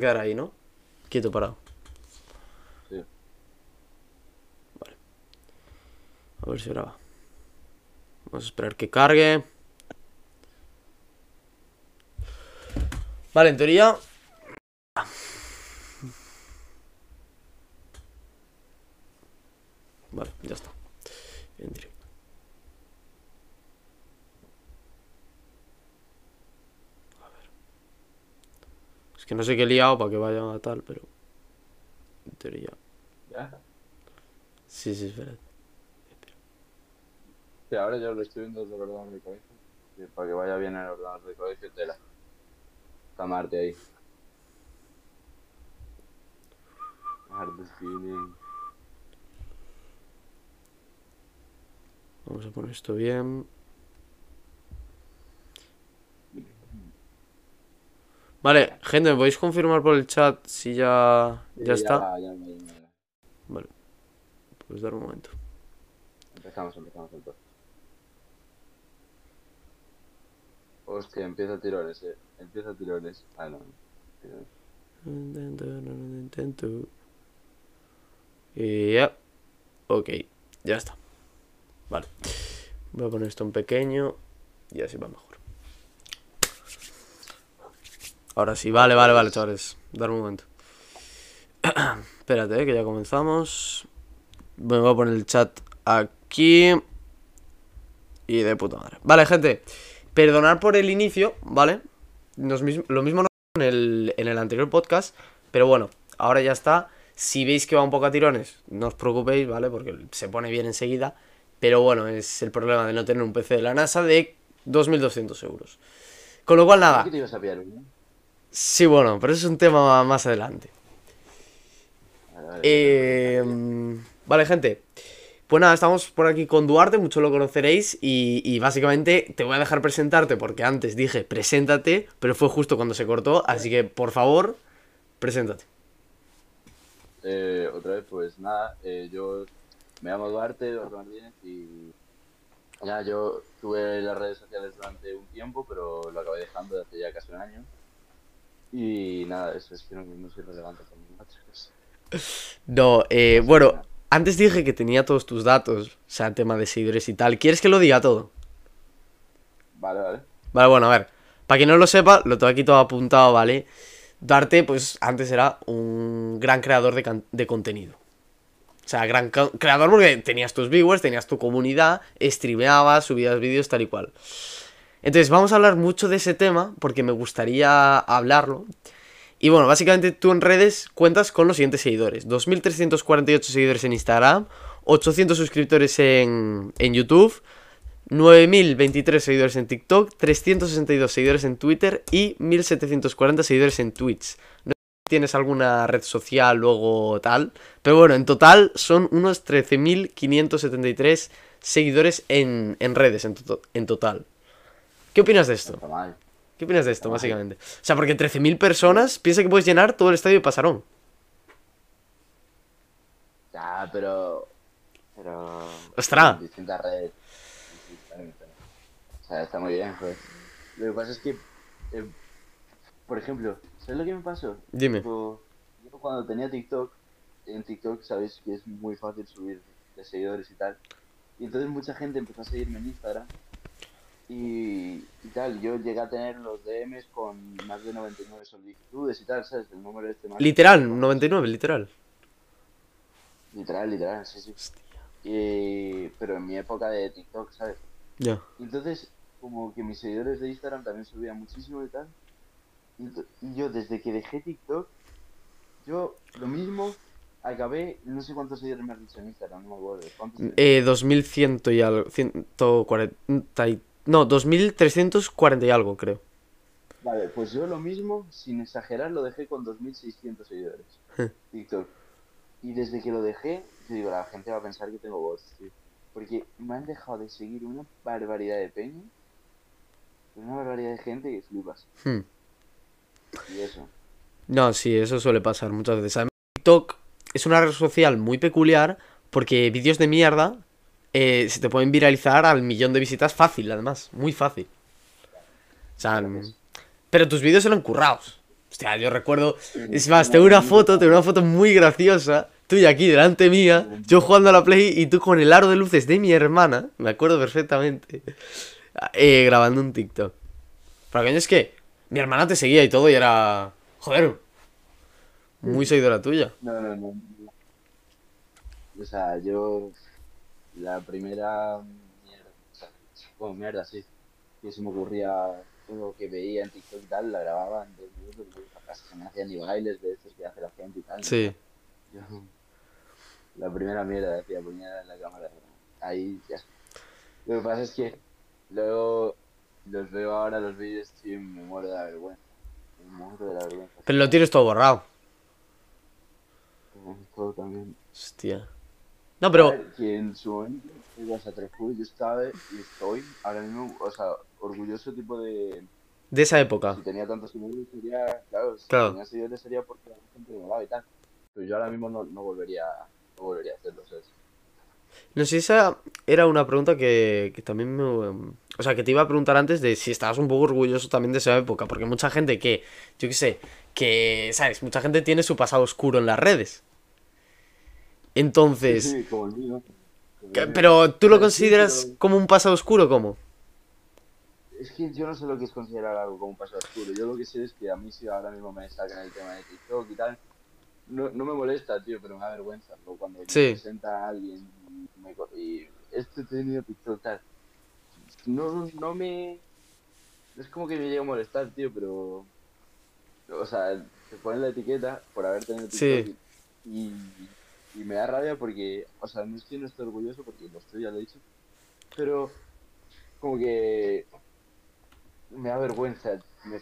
quedar ahí, ¿no? Quieto, parado. Sí. Vale. A ver si graba. Vamos a esperar que cargue. Vale, en teoría. Vale, ya está. En directo. A ver. Es que no sé qué he liado para que vaya a tal, pero. En teoría. ¿Ya? Sí, sí, espera. Sí, ahora yo lo estoy viendo desde el ordenador de colegio. Sí, para que vaya bien el ordenador de colegio, tela. Está Marte ahí. Marte. Vamos a poner esto bien. Vale, gente, ¿me podéis confirmar por el chat si ya, ya Sí, está? ya va, ya va. Vale. Pues dar un momento. Empezamos, empezamos entonces. Hostia, empieza tirones, eh. Empieza tirones. Ah, no. tirones. Intento, no intento. Y ya. Ok, ya está. Vale. Voy a poner esto en pequeño y así va mejor. Ahora sí, vale, vale, vale, chavales. Dar un momento. Espérate, eh, que ya comenzamos. Me voy a poner el chat aquí. Y de puta madre. Vale, gente. Perdonar por el inicio, ¿vale? Nos lo mismo no en el, en el anterior podcast. Pero bueno, ahora ya está. Si veis que va un poco a tirones, no os preocupéis, ¿vale? Porque se pone bien enseguida. Pero bueno, es el problema de no tener un PC de la NASA de 2.200 euros. Con lo cual, nada. ¿Qué te a pillar uno? Sí, bueno, pero eso es un tema más adelante. Vale, vale. Eh, vale, gente. Pues nada, estamos por aquí con Duarte, mucho lo conoceréis. Y, y básicamente te voy a dejar presentarte porque antes dije preséntate, pero fue justo cuando se cortó. Así que por favor, preséntate. Eh, otra vez, pues nada, eh, yo me llamo Duarte, Duarte Martínez y ya yo tuve las redes sociales durante un tiempo, pero lo acabé dejando desde hace ya casi un año. Y nada, eso es que no, no soy relevante otra cosa. No, eh, bueno, antes dije que tenía todos tus datos, o sea, tema de seguidores y tal. ¿Quieres que lo diga todo? Vale, vale. Vale, bueno, a ver. Para quien no lo sepa, lo tengo aquí todo apuntado, ¿vale? Darte, pues antes era un gran creador de, can- de contenido. O sea, gran creador porque tenías tus viewers, tenías tu comunidad, streameabas, subías vídeos, tal y cual. Entonces, vamos a hablar mucho de ese tema porque me gustaría hablarlo. Y bueno, básicamente tú en redes cuentas con los siguientes seguidores: 2.348 seguidores en Instagram, 800 suscriptores en, en YouTube, 9.023 seguidores en TikTok, 362 seguidores en Twitter y 1.740 seguidores en Twitch. No tienes alguna red social luego tal, pero bueno, en total son unos 13.573 seguidores en, en redes en, en total. ¿Qué opinas de esto? ¿Qué opinas de esto, básicamente? O sea, porque 13.000 personas, piensa que puedes llenar todo el estadio de Pasarón. Ya, pero. Pero. Ostras. Distintas redes. O sea, está muy bien, pues. Lo que pasa es que. eh, por ejemplo, ¿sabes lo que me pasó? Dime. Tipo, yo cuando tenía TikTok, en TikTok sabéis que es muy fácil subir de seguidores y tal. Y entonces mucha gente empezó a seguirme en Instagram. Y, y tal, yo llegué a tener los DMs con más de 99 solicitudes y tal, ¿sabes? El número este más. Literal, 99, literal. Literal, literal, sí, sí. Y, pero en mi época de TikTok, ¿sabes? Ya. Y entonces, como que mis seguidores de Instagram también subían muchísimo y tal. Y, yo, desde que dejé TikTok, yo lo mismo acabé, no sé cuántos seguidores me has dicho en Instagram, no me acuerdo. ¿Cuántos? Eh, 2100 y algo. 140 y- No, 2340 y algo, creo. Vale, pues yo lo mismo, sin exagerar, lo dejé con 2600 seguidores. TikTok. Y desde que lo dejé, yo digo, la gente va a pensar que tengo voz, tío. Porque me han dejado de seguir una barbaridad de peña. Una barbaridad de gente que flipas. Hmm. Y eso. No, sí, eso suele pasar muchas veces. Además, TikTok es una red social muy peculiar porque vídeos de mierda eh, se te pueden viralizar al millón de visitas fácil, además. Muy fácil. O sea, pero tus vídeos eran currados. Hostia, yo recuerdo. Es más, tengo una foto, tengo una foto muy graciosa. Tuya aquí delante mía, yo jugando a la Play y tú con el aro de luces de mi hermana, me acuerdo perfectamente, eh, grabando un TikTok. Pero coño, es que mi hermana te seguía y todo y era. Joder. Muy seguidora tuya. No, no, no. O sea, yo. La primera. Mierda. O sea, bueno, mierda, sí. Que se me ocurría lo que veía en TikTok y tal, la grababa en dos minutos. Casi se me hacían ni bailes de estos que hace la gente y tal. Sí. Yo, la primera mierda decía, ponía en la cámara. Ahí ya. Lo que pasa es que luego los veo ahora los vídeos y me muero de la vergüenza. Me muero de la vergüenza. Pero lo tienes todo borrado. Todo también. Hostia. No, pero. A ver, que en su momento ibas a Treful, yo estaba y estoy ahora mismo, o sea, orgulloso tipo de... De esa época. Si tenía tantos seguidores sería, claro, si Claro. tenía seguidores sería porque la gente me y tal. Pero yo ahora mismo no, no volvería, no volvería a hacerlo, ¿sabes? No sé, esa era una pregunta que, que también me... O sea, que te iba a preguntar antes de si estabas un poco orgulloso también de esa época, porque mucha gente que, yo qué sé, que, ¿sabes? Mucha gente tiene su pasado oscuro en las redes. Entonces, Sí. Como el mío. pero ¿tú lo consideras pero como un pasado oscuro cómo? Es que yo no sé lo que es considerar algo como un paso oscuro. Yo lo que sé es que a mí si ahora mismo me sacan el tema de TikTok y tal, no, no me molesta, tío, pero me da vergüenza. O cuando Sí. me presenta a alguien y, me, y este he tenido TikTok tal. No, no me... Es como que me llega a molestar, tío, pero... O sea, te ponen la etiqueta por haber tenido TikTok Sí. y, y me da rabia porque... O sea, no estoy, no estoy orgulloso porque lo estoy, ya lo he dicho. Pero como que me da vergüenza, me,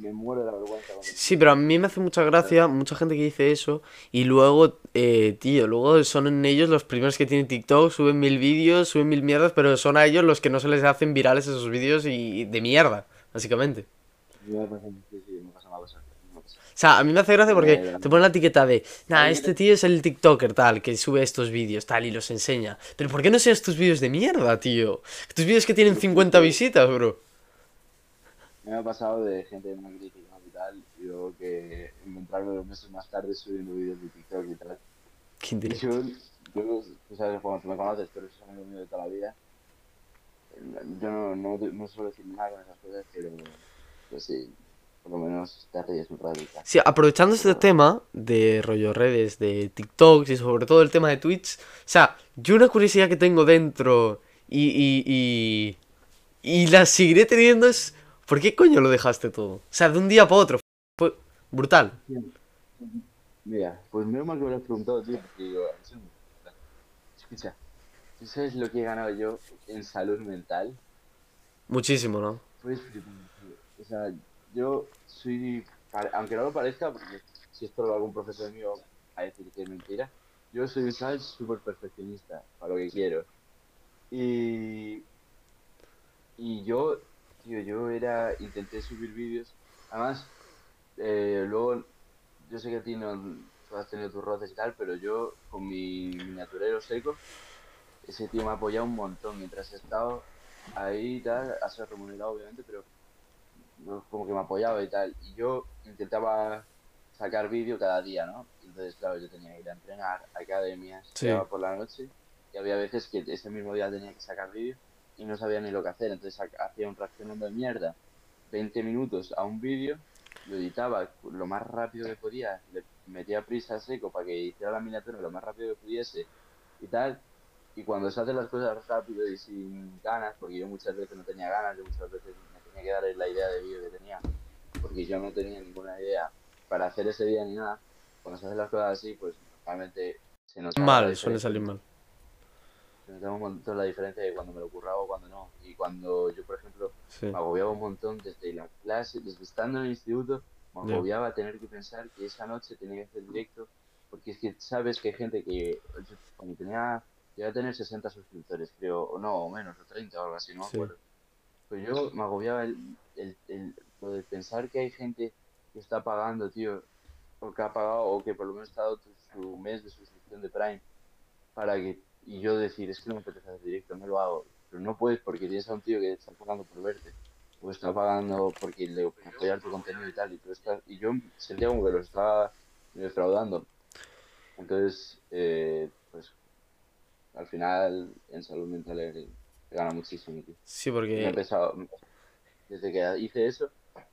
me muero de la vergüenza. Sí, pero a mí me hace mucha gracia mucha gente que dice eso y luego, eh, tío, luego son en ellos los primeros que tienen TikTok, suben mil vídeos, suben mil mierdas, pero son a ellos los que no se les hacen virales esos vídeos y de mierda, básicamente. Sí, sí, me pasa, me pasa, me pasa. O sea, a mí me hace gracia porque te ponen la etiqueta de, nah, este te- tío es el TikToker tal, que sube estos vídeos tal y los enseña. Pero ¿por qué no enseñas tus vídeos de mierda, tío? Tus vídeos que tienen 50 visitas, bro. Me ha pasado de gente muy crítica y tal, y luego que encontrarme dos meses más tarde subiendo vídeos de TikTok y tal. Qué interesante. yo, yo, tú sabes, cuando tú me conoces, pero eso es amigo mío de toda la vida. Yo no, no, no suelo decir nada con esas cosas, pero pues sí, por lo menos rato y tal. Sí, aprovechando este tema de rollo redes, de TikToks y sobre todo el tema de Twitch, o sea, yo una curiosidad que tengo dentro y, y, y, y la seguiré teniendo es, ¿por qué coño lo dejaste todo? O sea, de un día para otro, fue brutal. Mira, pues menos mal que me lo has preguntado, tío, porque digo, escucha, ¿tú sabes lo que he ganado yo en salud mental? Muchísimo, ¿no? Pues, o sea, yo soy, aunque no lo parezca, porque si esto lo un profesor mío a decir que es mentira, yo soy un chaval súper perfeccionista para lo que quiero. Y, y yo, tío, yo era, intenté subir vídeos, además, eh, luego, yo sé que a has tenido tus roces y tal, pero yo con mi miniaturero seco, ese tío me ha apoyado un montón mientras he estado ahí y tal, ha sido remunerado obviamente, pero como que me apoyaba y tal. Y yo intentaba sacar vídeo cada día, ¿no? Entonces, claro, yo tenía que ir a entrenar a academias, Sí. por la noche y había veces que ese mismo día tenía que sacar vídeo y no sabía ni lo que hacer. Entonces ha- hacía un reaccionando de mierda 20 minutos a un vídeo, lo editaba lo más rápido que podía, le metía prisa a seco para que hiciera la miniatura lo más rápido que pudiese y tal. Y cuando se hacen las cosas rápido y sin ganas, porque yo muchas veces no tenía ganas, yo muchas veces tenía que dar la idea de vídeo que tenía, porque yo no tenía ninguna idea para hacer ese día ni nada, cuando se hacen las cosas así, pues normalmente se nota Mal, suele salir mal. Se notaba un montón la diferencia de cuando me lo curraba o cuando no. Y cuando yo, por ejemplo, Sí. me agobiaba un montón desde la clase, desde estando en el instituto, me agobiaba tener que pensar que esa noche tenía que hacer directo, porque es que sabes que hay gente que cuando tenía, llegué a tener 60 suscriptores, creo, o no, o menos, o 30 o algo así, no me Sí. acuerdo. Pues yo me agobiaba el, el, el- lo de pensar que hay gente que está pagando, tío, o que ha pagado, o que por lo menos está dado su mes de suscripción de Prime, para que, y yo decir, es que no me apetece hacer directo, no lo hago, pero no puedes porque tienes a un tío que está pagando por verte. o está pagando porque le apoyar tu contenido y tal, y, tú estás, y yo sentía como que lo estaba defraudando. Entonces, eh, pues al final en salud mental gana muchísimo, tío. Sí, porque... he empezado, desde que hice eso,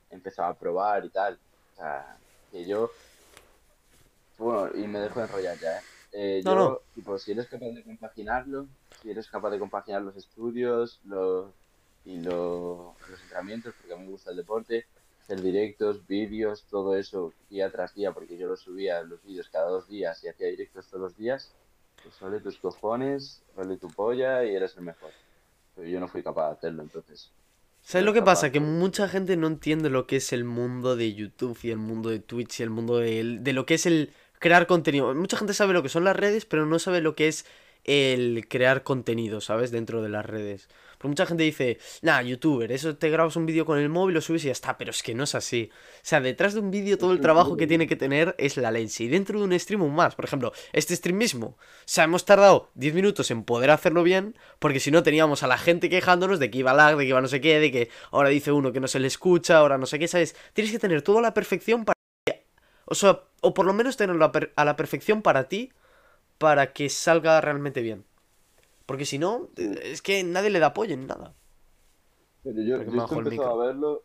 he empezado a probar y tal. O sea, que yo... Bueno, y me dejo enrollar ya, ¿eh? eh yo, no. tipo, si eres capaz de compaginarlo, si eres capaz de compaginar los estudios los, y los entrenamientos, porque a mí me gusta el deporte, hacer directos, vídeos, todo eso día tras día, porque yo lo subía los vídeos cada dos días y hacía directos todos los días, pues vale tus cojones, vale tu polla y eres el mejor. Pero yo no fui capaz de hacerlo, entonces. ¿Sabes lo que pasa? Que mucha gente no entiende lo que es el mundo de YouTube y el mundo de Twitch y el mundo de, de lo que es el crear contenido. Mucha gente sabe lo que son las redes, pero no sabe lo que es el crear contenido, ¿sabes? Dentro de las redes. Porque mucha gente dice, nah, youtuber, eso te grabas un vídeo con el móvil, lo subes y ya está, pero es que no es así. O sea, detrás de un vídeo todo el trabajo que tiene que tener es la leche. Y dentro de un stream un más. Por ejemplo, este stream mismo. O sea, hemos tardado 10 minutos en poder hacerlo bien, porque si no teníamos a la gente quejándonos de que iba lag, de que iba no sé qué, de que ahora dice uno que no se le escucha, ahora no sé qué, ¿sabes? Tienes que tener todo a la perfección para... O sea, o por lo menos tenerlo a la perfección para ti, para que salga realmente bien. Porque si no, es que nadie le da apoyo en nada. Pero yo, yo esto empecé a verlo.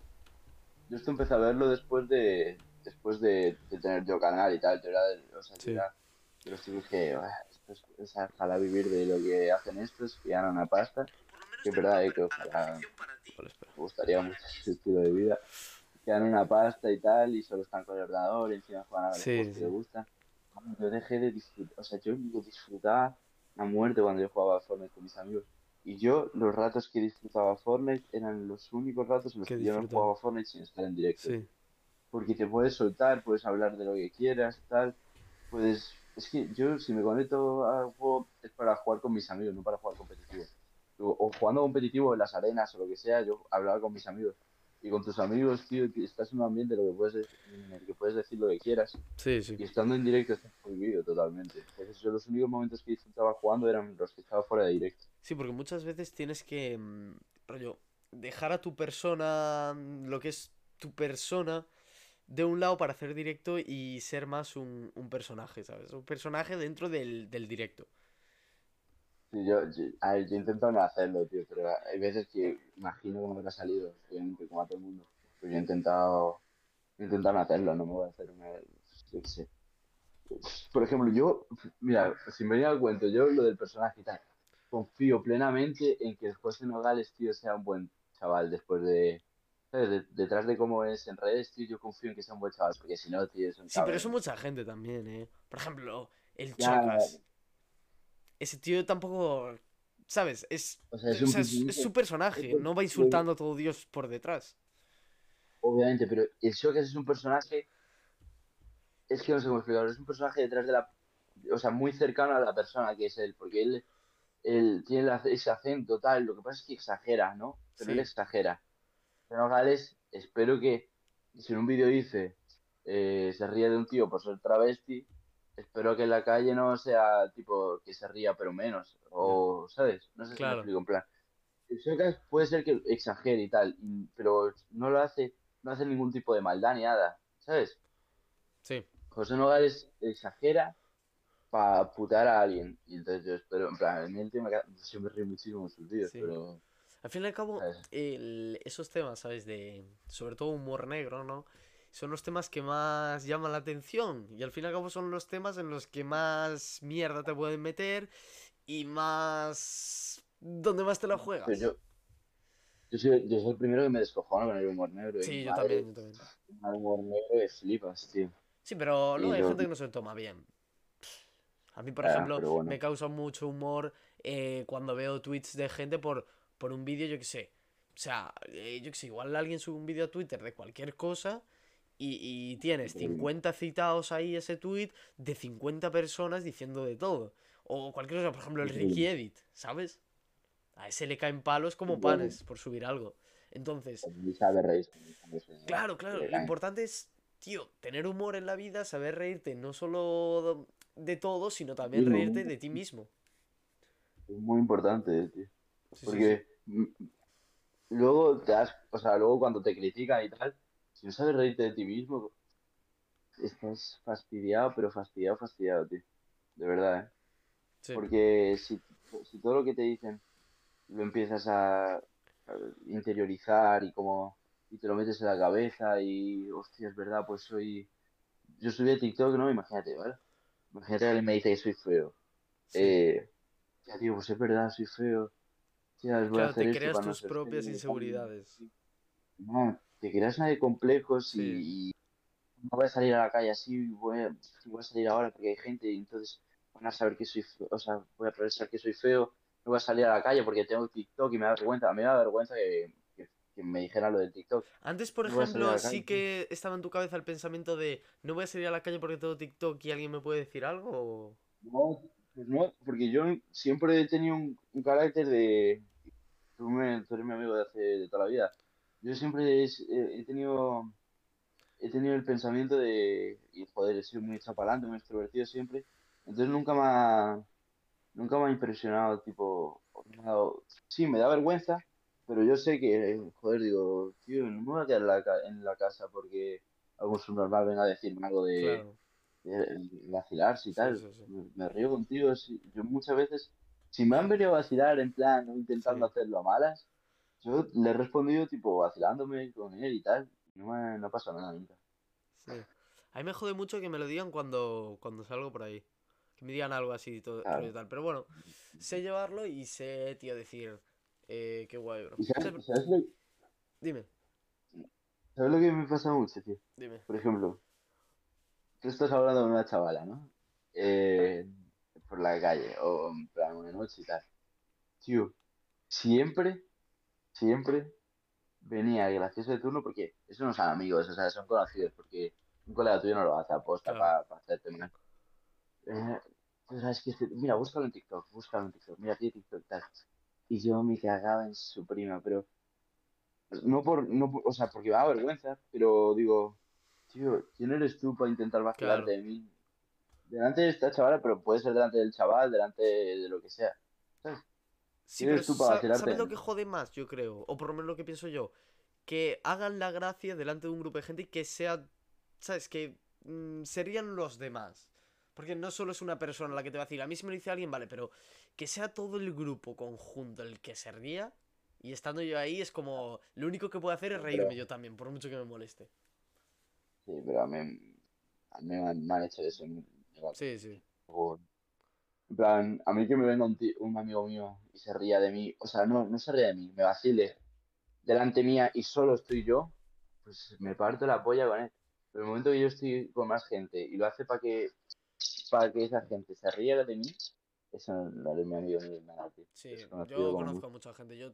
Yo esto empecé a verlo después de. Después de, tener yo canal y tal. Yo era, o sea, sí. era, yo dije, esto es, es ojalá vivir de lo que hacen estos, que ganan una pasta. Que es verdad, eh, que ojalá me gustaría mucho ese estilo de vida. Que ganan una pasta y tal, y solo están con el ordenador y encima juegan a los sí, que les gustan. Yo dejé de disfrutar, o sea, yo disfrutaba a muerte cuando yo jugaba a Fortnite con mis amigos. Y yo, los ratos que disfrutaba Fortnite eran los únicos ratos en los que yo no jugaba Fortnite sin estar en directo. Porque te puedes soltar, puedes hablar de lo que quieras, tal. Puedes. Es que yo, si me conecto a juego, es para jugar con mis amigos, no para jugar competitivo. O, jugando competitivo en las arenas o lo que sea, yo hablaba con mis amigos y con tus amigos, tío, estás en un ambiente lo que puedes, en el que puedes decir lo que quieras. Sí, sí. Y estando en directo estás prohibido totalmente. Entonces yo los únicos momentos que disfrutaba jugando eran los que estaba fuera de directo. Sí, porque muchas veces tienes que, mm, rollo, dejar a tu persona, mm, lo que es tu persona, de un lado para hacer directo y ser más un, un personaje, ¿sabes? Un personaje dentro del, del directo. Sí, yo, yo, a ver, yo intento no hacerlo, tío, pero hay veces que imagino cómo ha salido, obviamente, como a todo el mundo. Pero yo he intentado, he intentado no hacerlo, no me voy a hacer una. Yo qué sé. Por ejemplo, yo, mira, si me venía al cuento, yo lo del personaje y tal, confío plenamente en que José Nogales, tío, sea un buen chaval después de. ¿sabes? detrás de cómo es en redes, tío, yo confío en que sea un buen chaval, porque si no, tío, es un Sí, pero eso mucha gente también, ¿eh? Por ejemplo, el Chocas ese tío tampoco. ¿Sabes? Es, es, su personaje, no va insultando a todo Dios por detrás. Obviamente, pero el Shokas es un personaje. Es que no sé cómo explicarlo, es un personaje detrás de la. O sea, muy cercano a la persona que es él, porque él, él tiene ese acento tal, lo que pasa es que exagera, ¿no? Pero él exagera. Pero Gales, espero que si en un vídeo dice eh, se ríe de un tío por ser travesti, espero que en la calle no sea tipo que se ría pero menos, o, ¿sabes? No sé si me explico, en plan. puede ser que exagere y tal, pero no lo hace, no hace ningún tipo de maldad ni nada, ¿sabes? Sí. José Nogales exagera para putar a alguien. Y entonces yo espero, en plan, en el tema siempre río muchísimo sus vídeos, pero... Al fin y al cabo, esos temas, ¿sabes? De, sobre todo humor negro, ¿no? Son los temas que más llaman la atención. Y al fin y al cabo son los temas en los que más mierda te pueden meter y más... donde más te la juegas. yo, yo, soy, yo soy el primero que me descojona con el humor negro. Sí, yo también, yo también. El humor negro es flipas, tío. Sí, pero luego hay gente que no se lo toma bien. A mí, por ah, ejemplo, me causa mucho humor eh, cuando veo tweets de gente por, por un vídeo, yo qué sé. O sea, eh, yo qué sé, igual alguien sube un vídeo a Twitter de cualquier cosa y, tienes 50 citados ahí ese tweet de 50 personas diciendo de todo. O cualquier cosa, por ejemplo, el Ricky Edit, ¿sabes? A ese le caen palos como panes por subir algo. Entonces. Claro, claro. Lo importante es, tío, tener humor en la vida, saber reírte no solo de todo, sino también reírte de ti mismo. Es muy importante, tío. Porque luego te das, o sea, luego cuando te critican y tal, si no sabes reírte de ti mismo, estás fastidiado, pero fastidiado, fastidiado, tío. De verdad, ¿eh? Sí. Porque si, si todo lo que te dicen lo empiezas a, a interiorizar y como y te lo metes en la cabeza y hostia, es verdad, pues soy yo subí a TikTok, ¿no? Imagínate, ¿vale? Imagínate que alguien me dice que soy feo. Sí. Eh, ya tío, pues es verdad, soy feo. Tía, voy a Claro, hacer te creas no tus propias inseguridades. No, te creas una de complejos Sí. y, no voy a salir a la calle así, voy a, voy a salir ahora porque hay gente y entonces van a saber que soy feo, o sea, voy a pensar que soy feo, no voy a salir a la calle porque tengo TikTok y me da vergüenza, a mí me da vergüenza que, que, que me dijeran lo del TikTok. Antes, por No ejemplo, sí que estaba en tu cabeza el pensamiento de no voy a salir a la calle porque tengo TikTok y alguien me puede decir algo. o- No, pues no, porque yo siempre he tenido un, un carácter de... Tú, me, tú eres mi amigo de hace de toda la vida. Yo siempre he, he tenido he tenido el pensamiento de, y joder, he sido muy chapalante, muy extrovertido siempre. Entonces nunca me ha, nunca me ha impresionado, tipo, me ha dado- sí, me da vergüenza, pero yo sé que, joder, digo, tío, no me voy a quedar en la, en la casa porque algún subnormal venga a decirme algo de, Claro, de, de vacilarse y tal. sí, sí. Me, me río contigo, yo muchas veces, si me han venido a vacilar en plan, intentando hacerlo a malas, yo le he respondido tipo vacilándome con él y tal, no me, no pasa nada nunca. Sí. A mí me jode mucho que me lo digan cuando, cuando salgo por ahí. Que me digan algo así y todo Claro. rollo tal. Pero bueno, sé llevarlo y sé, tío, decir, eh, qué guay, bro. ¿Y sabes, sabes lo, Dime, sabes lo que me pasa mucho, tío? dime. Por ejemplo, tú estás hablando con una chavala, ¿no? Eh, por la calle o en plan una noche y tal. Tío, siempre, siempre venía el gracioso de turno porque esos no son amigos, o sea, son conocidos porque un colega tuyo no lo hace aposta Claro. para hacerte mal. Eh, que este- mira, búscalo en TikTok, búscalo en TikTok, mira, tiene TikTok, tal. Y yo me cagaba en su prima, pero no por, no por- o sea, porque me da vergüenza, pero digo, tío, ¿quién eres tú para intentar vacilarte Claro. de mí? Delante de esta chavala, pero puede ser delante del chaval, delante de lo que sea. Sí, ¿Quién pero tú para sa- ¿sabes lo que jode más, yo creo? O por lo menos lo que pienso yo. Que hagan la gracia delante de un grupo de gente y que sea, ¿sabes? Que mm, serían los demás. Porque no solo es una persona la que te va a decir, a mí si me lo dice alguien, vale, pero que sea todo el grupo conjunto el que se ría. Y estando yo ahí es como, lo único que puedo hacer es Pero- reírme yo también, por mucho que me moleste. Sí, pero a mí, a mí me han, hecho eso. Sí, sí. En plan, a mí que me venga un, un amigo mío y se ría de mí, o sea, no, no se ría de mí, me vacile delante mía y solo estoy yo, pues me parto la polla con él. Pero el momento que yo estoy con más gente y lo hace para que, para que esa gente se ría de mí, eso no es mi amigo ni nada, tío. Sí, yo conozco a mucha gente. Yo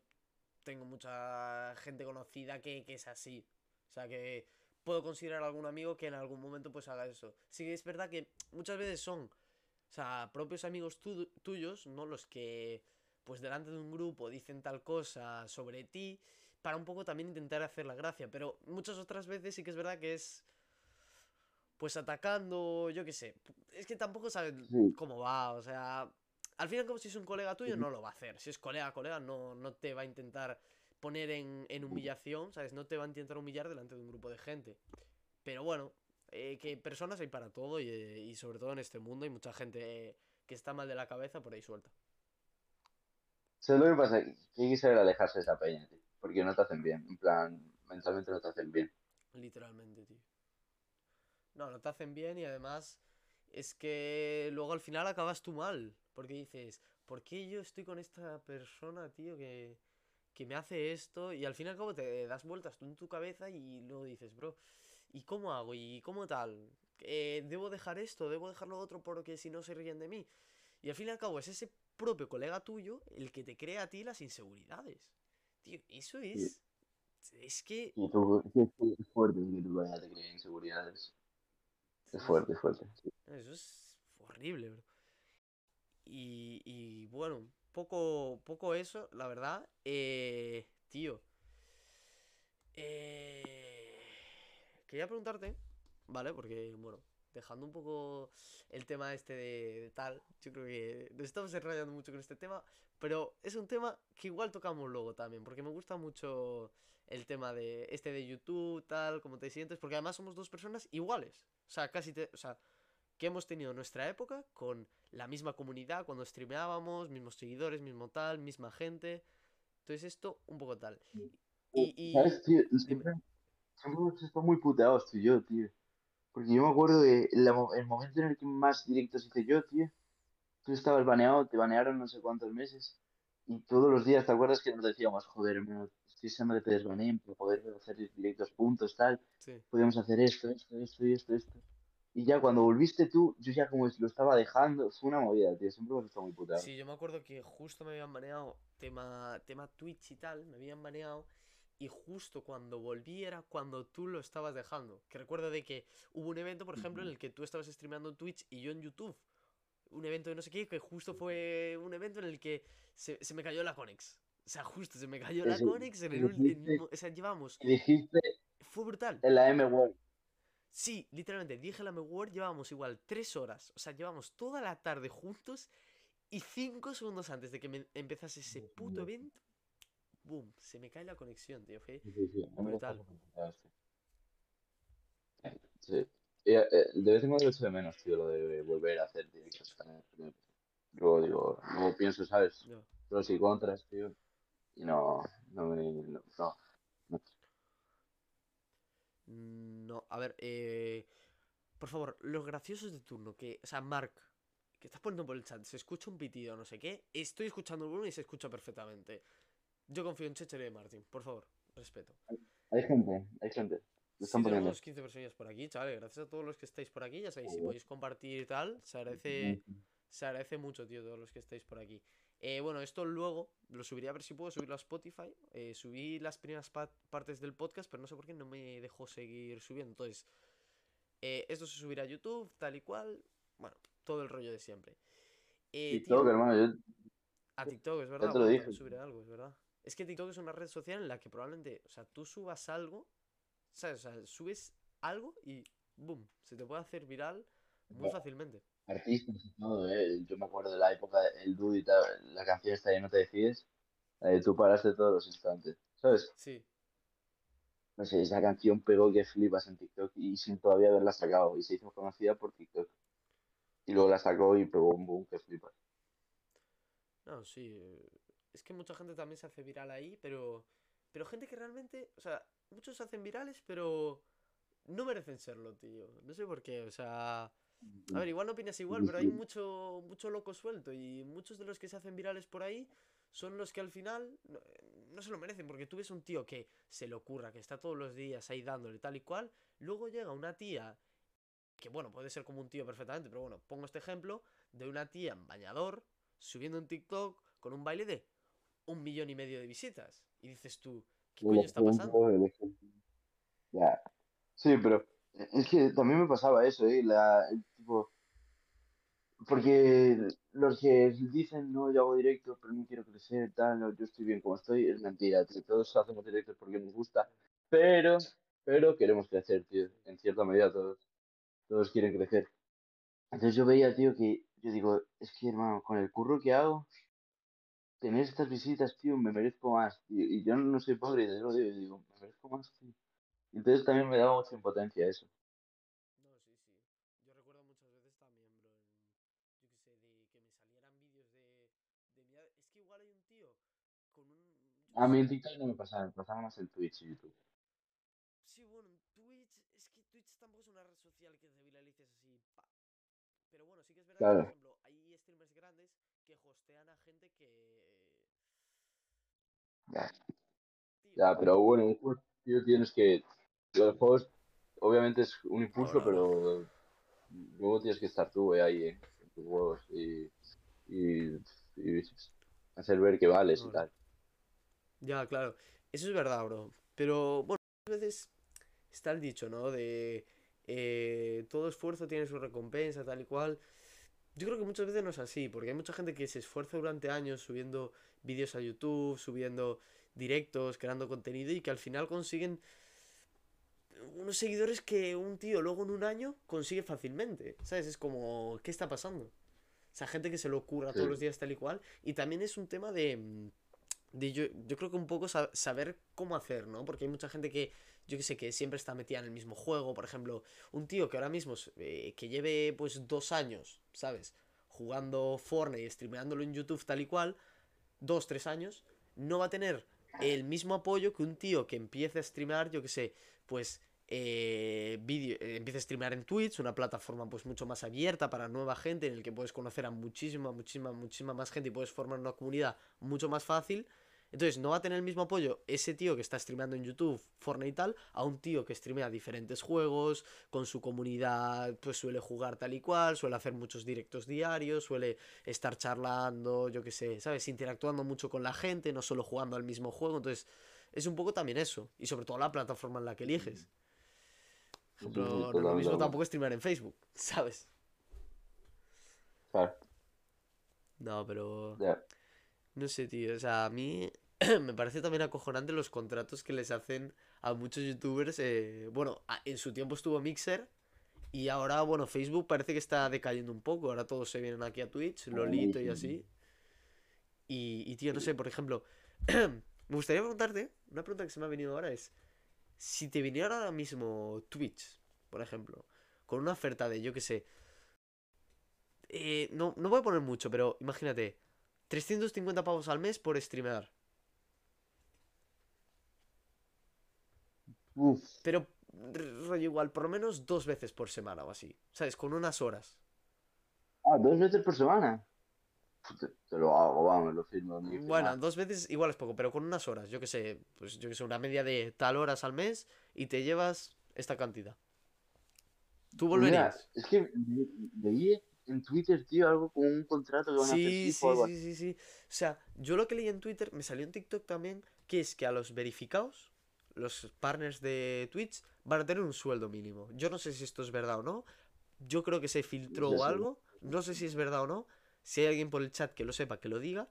tengo mucha gente conocida que, que es así. O sea, que puedo considerar algún amigo que en algún momento pues haga eso. Sí que es verdad que muchas veces son, sea, propios amigos tu- tuyos, ¿no? Los que pues delante de un grupo dicen tal cosa sobre ti para un poco también intentar hacer la gracia. Pero muchas otras veces sí que es verdad que es pues atacando, yo qué sé. Es que tampoco sabes Sí. cómo va, o sea, al final como si es un colega tuyo no lo va a hacer. Si es colega, colega, no, no te va a intentar poner en, en humillación, ¿sabes? No te va a intentar humillar delante de un grupo de gente. Pero bueno, eh, que personas hay para todo y, eh, y sobre todo en este mundo hay mucha gente eh, que está mal de la cabeza por ahí suelta. ¿Sabes lo que pasa? Que hay que saber alejarse de esa peña, tío, porque no te hacen bien, en plan, mentalmente no te hacen bien. Literalmente, tío. No, no te hacen bien y además es que luego al final acabas tú mal. Porque dices, ¿por qué yo estoy con esta persona, tío, que, que me hace esto? Y al fin y al cabo te das vueltas tú en tu cabeza y luego dices, bro, ¿y cómo hago? ¿Y cómo tal? Eh, ¿Debo dejar esto? ¿Debo dejar lo otro porque si no se ríen de mí? Y al fin y al cabo es ese propio colega tuyo el que te crea a ti las inseguridades. Tío, eso es... Es que... Es fuerte que tu colega te inseguridades. Es fuerte, es fuerte. sí. Eso es horrible, bro. Y, y bueno, poco, poco eso, la verdad. Eh, tío. Eh, quería preguntarte, ¿vale? Porque, bueno, dejando un poco el tema este de, de tal, yo creo que nos estamos enrollando mucho con este tema, pero es un tema que igual tocamos luego también, porque me gusta mucho el tema de este de YouTube, tal, cómo te sientes, porque además somos dos personas iguales, o sea, casi te, o sea, que hemos tenido nuestra época con la misma comunidad cuando streameábamos, mismos seguidores, mismo tal, misma gente. Entonces esto un poco tal. Y, y ¿Sabes, tío? Siempre, siempre hemos estado muy puteados tú y yo, tío. Porque yo me acuerdo de la el momento en el que más directos hice yo, tío. Tú estabas baneado, te banearon no sé cuántos meses. Y todos los días, ¿te acuerdas que nos decíamos, joder, hermano, estoy deseando que te desbaneen para poder hacer directos puntos, tal? Sí. Podíamos hacer esto, esto, esto y esto, esto. Y ya cuando volviste tú, yo ya como lo estaba dejando, fue una movida, tío. Siempre hemos estado muy puteados. Sí, yo me acuerdo que justo me habían baneado tema, tema Twitch y tal, me habían baneado. Y justo cuando volví era cuando tú lo estabas dejando. Que recuerdo de que hubo un evento, por ejemplo, en el que tú estabas streameando en Twitch y yo en YouTube. Un evento de no sé qué, que justo fue un evento en el que se, se me cayó la Conex. O sea, justo se me cayó la Conex en el que ul- en dijiste- mo- O sea, llevamos. Dijiste Fue brutal. en la M Word. Sí, literalmente, dije la Me Word, llevábamos igual tres horas. O sea, llevamos toda la tarde juntos y cinco segundos antes de que me empezase ese puto evento, boom, se me cae la conexión, tío. Fue Sí, sí, sí. Brutal. Sí. Y, eh, de vez en cuando echo de menos, tío, lo de volver a hacer directos. Luego digo, luego pienso, ¿sabes? Ya. Pros y contras, tío. Y no, no me. No, no. no. Mm, No, a ver, eh, por favor, los graciosos de turno, que, o sea, Mark, que estás poniendo por el chat, se escucha un pitido, no sé qué, estoy escuchando el volumen y se escucha perfectamente. Yo confío en Checher y en Martin, por favor, respeto. Hay gente, hay gente. Sí, tenemos 15 personas por aquí, chavales. Gracias a todos los que estáis por aquí. Ya sabéis, si podéis compartir y tal, se agradece, se agradece mucho, tío, todos los que estáis por aquí. Eh, bueno, esto luego lo subiré a ver si puedo subirlo a Spotify. Eh, subí las primeras pa- partes del podcast, pero no sé por qué no me dejó seguir subiendo. Entonces, eh, esto se subirá a YouTube, tal y cual. Bueno, todo el rollo de siempre. Eh, TikTok, tío, hermano, yo. a TikTok, es verdad. te lo bueno, dije. también subiré algo, es verdad. Es que TikTok es una red social en la que probablemente, o sea, tú subas algo, ¿sabes? O sea, subes algo y boom, se te puede hacer viral muy fácilmente. Artistas y todo, ¿eh? Yo me acuerdo de la época del Dude y tal, la canción esta de No te decides. de tú paraste todos los instantes. ¿Sabes? Sí, No sé, esa canción pegó que flipas en TikTok y sin todavía haberla sacado. Y se hizo conocida por TikTok. Y luego la sacó y pegó un boom que flipas. no, sí. eh, Es que mucha gente también se hace viral ahí, pero. Pero gente que realmente. O sea, muchos se hacen virales, pero. No merecen serlo, tío. No sé por qué, o sea. A ver, igual no opinas igual, pero hay mucho, mucho loco suelto y muchos de los que se hacen virales por ahí son los que al final no, no se lo merecen, porque tú ves un tío que se le ocurra, que está todos los días ahí dándole tal y cual, luego llega una tía, que bueno, puede ser como un tío perfectamente, pero bueno, pongo este ejemplo, de una tía en bañador, subiendo un TikTok con un baile de un millón y medio de visitas. Y dices tú, ¿qué coño está pasando? Ya. Sí, pero es que también me pasaba eso, ¿eh? La, el tipo... Porque los que dicen, no, yo hago directo, pero no quiero crecer, tal, no, yo estoy bien como estoy, es mentira, tío. Todos hacemos directos porque nos gusta, pero, pero queremos crecer, tío. En cierta medida todos, todos quieren crecer. Entonces yo veía, tío, que yo digo, es que, hermano, con el curro que hago, tener estas visitas, tío, me merezco más. Y, y yo no soy pobre, yo lo digo, yo digo, me merezco más, tío. Entonces también me daba mucha impotencia eso. No, sí, sí. Yo recuerdo muchas veces también, bro, en, yo qué sé, de que me salieran vídeos de, de mi edad. Es que igual hay un tío con un... A mí en TikTok no me pasaba, me pasaba más en Twitch y YouTube. Sí, bueno, en Twitch, es que Twitch tampoco es una red social que te viralices así, pa. Pero bueno, sí que es verdad que, Claro. por ejemplo, hay streamers grandes que hostean a gente que... Ya, pero bueno, un juego, tío, tienes que... Los juegos, obviamente es un impulso, pero luego tienes que estar tú eh, ahí en tus juegos y, y, y hacer ver que vales y tal. Ya, claro. Eso es verdad, bro. Pero bueno, a veces está el dicho, ¿no? De eh, todo esfuerzo tiene su recompensa, tal y cual. Yo creo que muchas veces no es así, porque hay mucha gente que se esfuerza durante años subiendo vídeos a YouTube, subiendo directos, creando contenido y que al final consiguen unos seguidores que un tío luego en un año consigue fácilmente. ¿Sabes? Es como, ¿qué está pasando? O sea, gente que se lo ocurra todos Sí. los días tal y cual. Y también es un tema de... de yo, yo creo que un poco sa- saber cómo hacer, ¿no? Porque hay mucha gente que, yo que sé, que siempre está metida en el mismo juego. Por ejemplo, un tío que ahora mismo, eh, que lleve pues dos años, ¿sabes? Jugando Fortnite y streameándolo en YouTube tal y cual, dos, tres años, no va a tener el mismo apoyo que un tío que empiece a streamear, yo que sé, pues eh, vídeo, eh, empieza a streamear en Twitch, una plataforma pues mucho más abierta para nueva gente en el que puedes conocer a muchísima, muchísima, muchísima más gente y puedes formar una comunidad mucho más fácil. Entonces no va a tener el mismo apoyo ese tío que está streameando en YouTube, Fortnite y tal, a un tío que streamea diferentes juegos, con su comunidad, pues suele jugar tal y cual, suele hacer muchos directos diarios, suele estar charlando, yo qué sé, ¿sabes? Interactuando mucho con la gente, no solo jugando al mismo juego. Entonces es un poco también eso. Y sobre todo la plataforma en la que eliges. Por ejemplo, Sí, sí, no es lo mismo tampoco streamear en Facebook, ¿sabes? Claro, No, pero... No sé, tío. O sea, a mí me parece también acojonante los contratos que les hacen a muchos youtubers. eh, bueno, en su tiempo estuvo Mixer. Y ahora, bueno, Facebook parece que está decayendo un poco. Ahora todos se vienen aquí a Twitch, Lolito y así. Y, y tío, no sé, por ejemplo, me gustaría preguntarte, una pregunta que se me ha venido ahora es, si te viniera ahora mismo Twitch, por ejemplo, con una oferta de, yo qué sé, eh, no, no voy a poner mucho, pero imagínate, 350 pavos al mes por streamear. Uf, Pero rollo igual, por lo menos dos veces por semana o así. ¿Sabes? Con unas horas. ah, dos veces por semana. Te, te lo hago, vamos, lo firmo. dice Bueno, dos veces igual es poco, pero con unas horas. Yo que sé, pues yo que sé, una media de tal horas al mes y te llevas esta cantidad. ¿Tú Pues Mira, volverías? es que veí en Twitter, tío, algo con un contrato que van a hacer Sí, sí, algo sí, sí, sí. O sea, yo lo que leí en Twitter, me salió en TikTok también, que es que a los verificados, los partners de Twitch, van a tener un sueldo mínimo. Yo no sé si esto es verdad o no. Yo creo que se filtró Sí, sí. o algo. No sé si es verdad o no. Si hay alguien por el chat que lo sepa, que lo diga.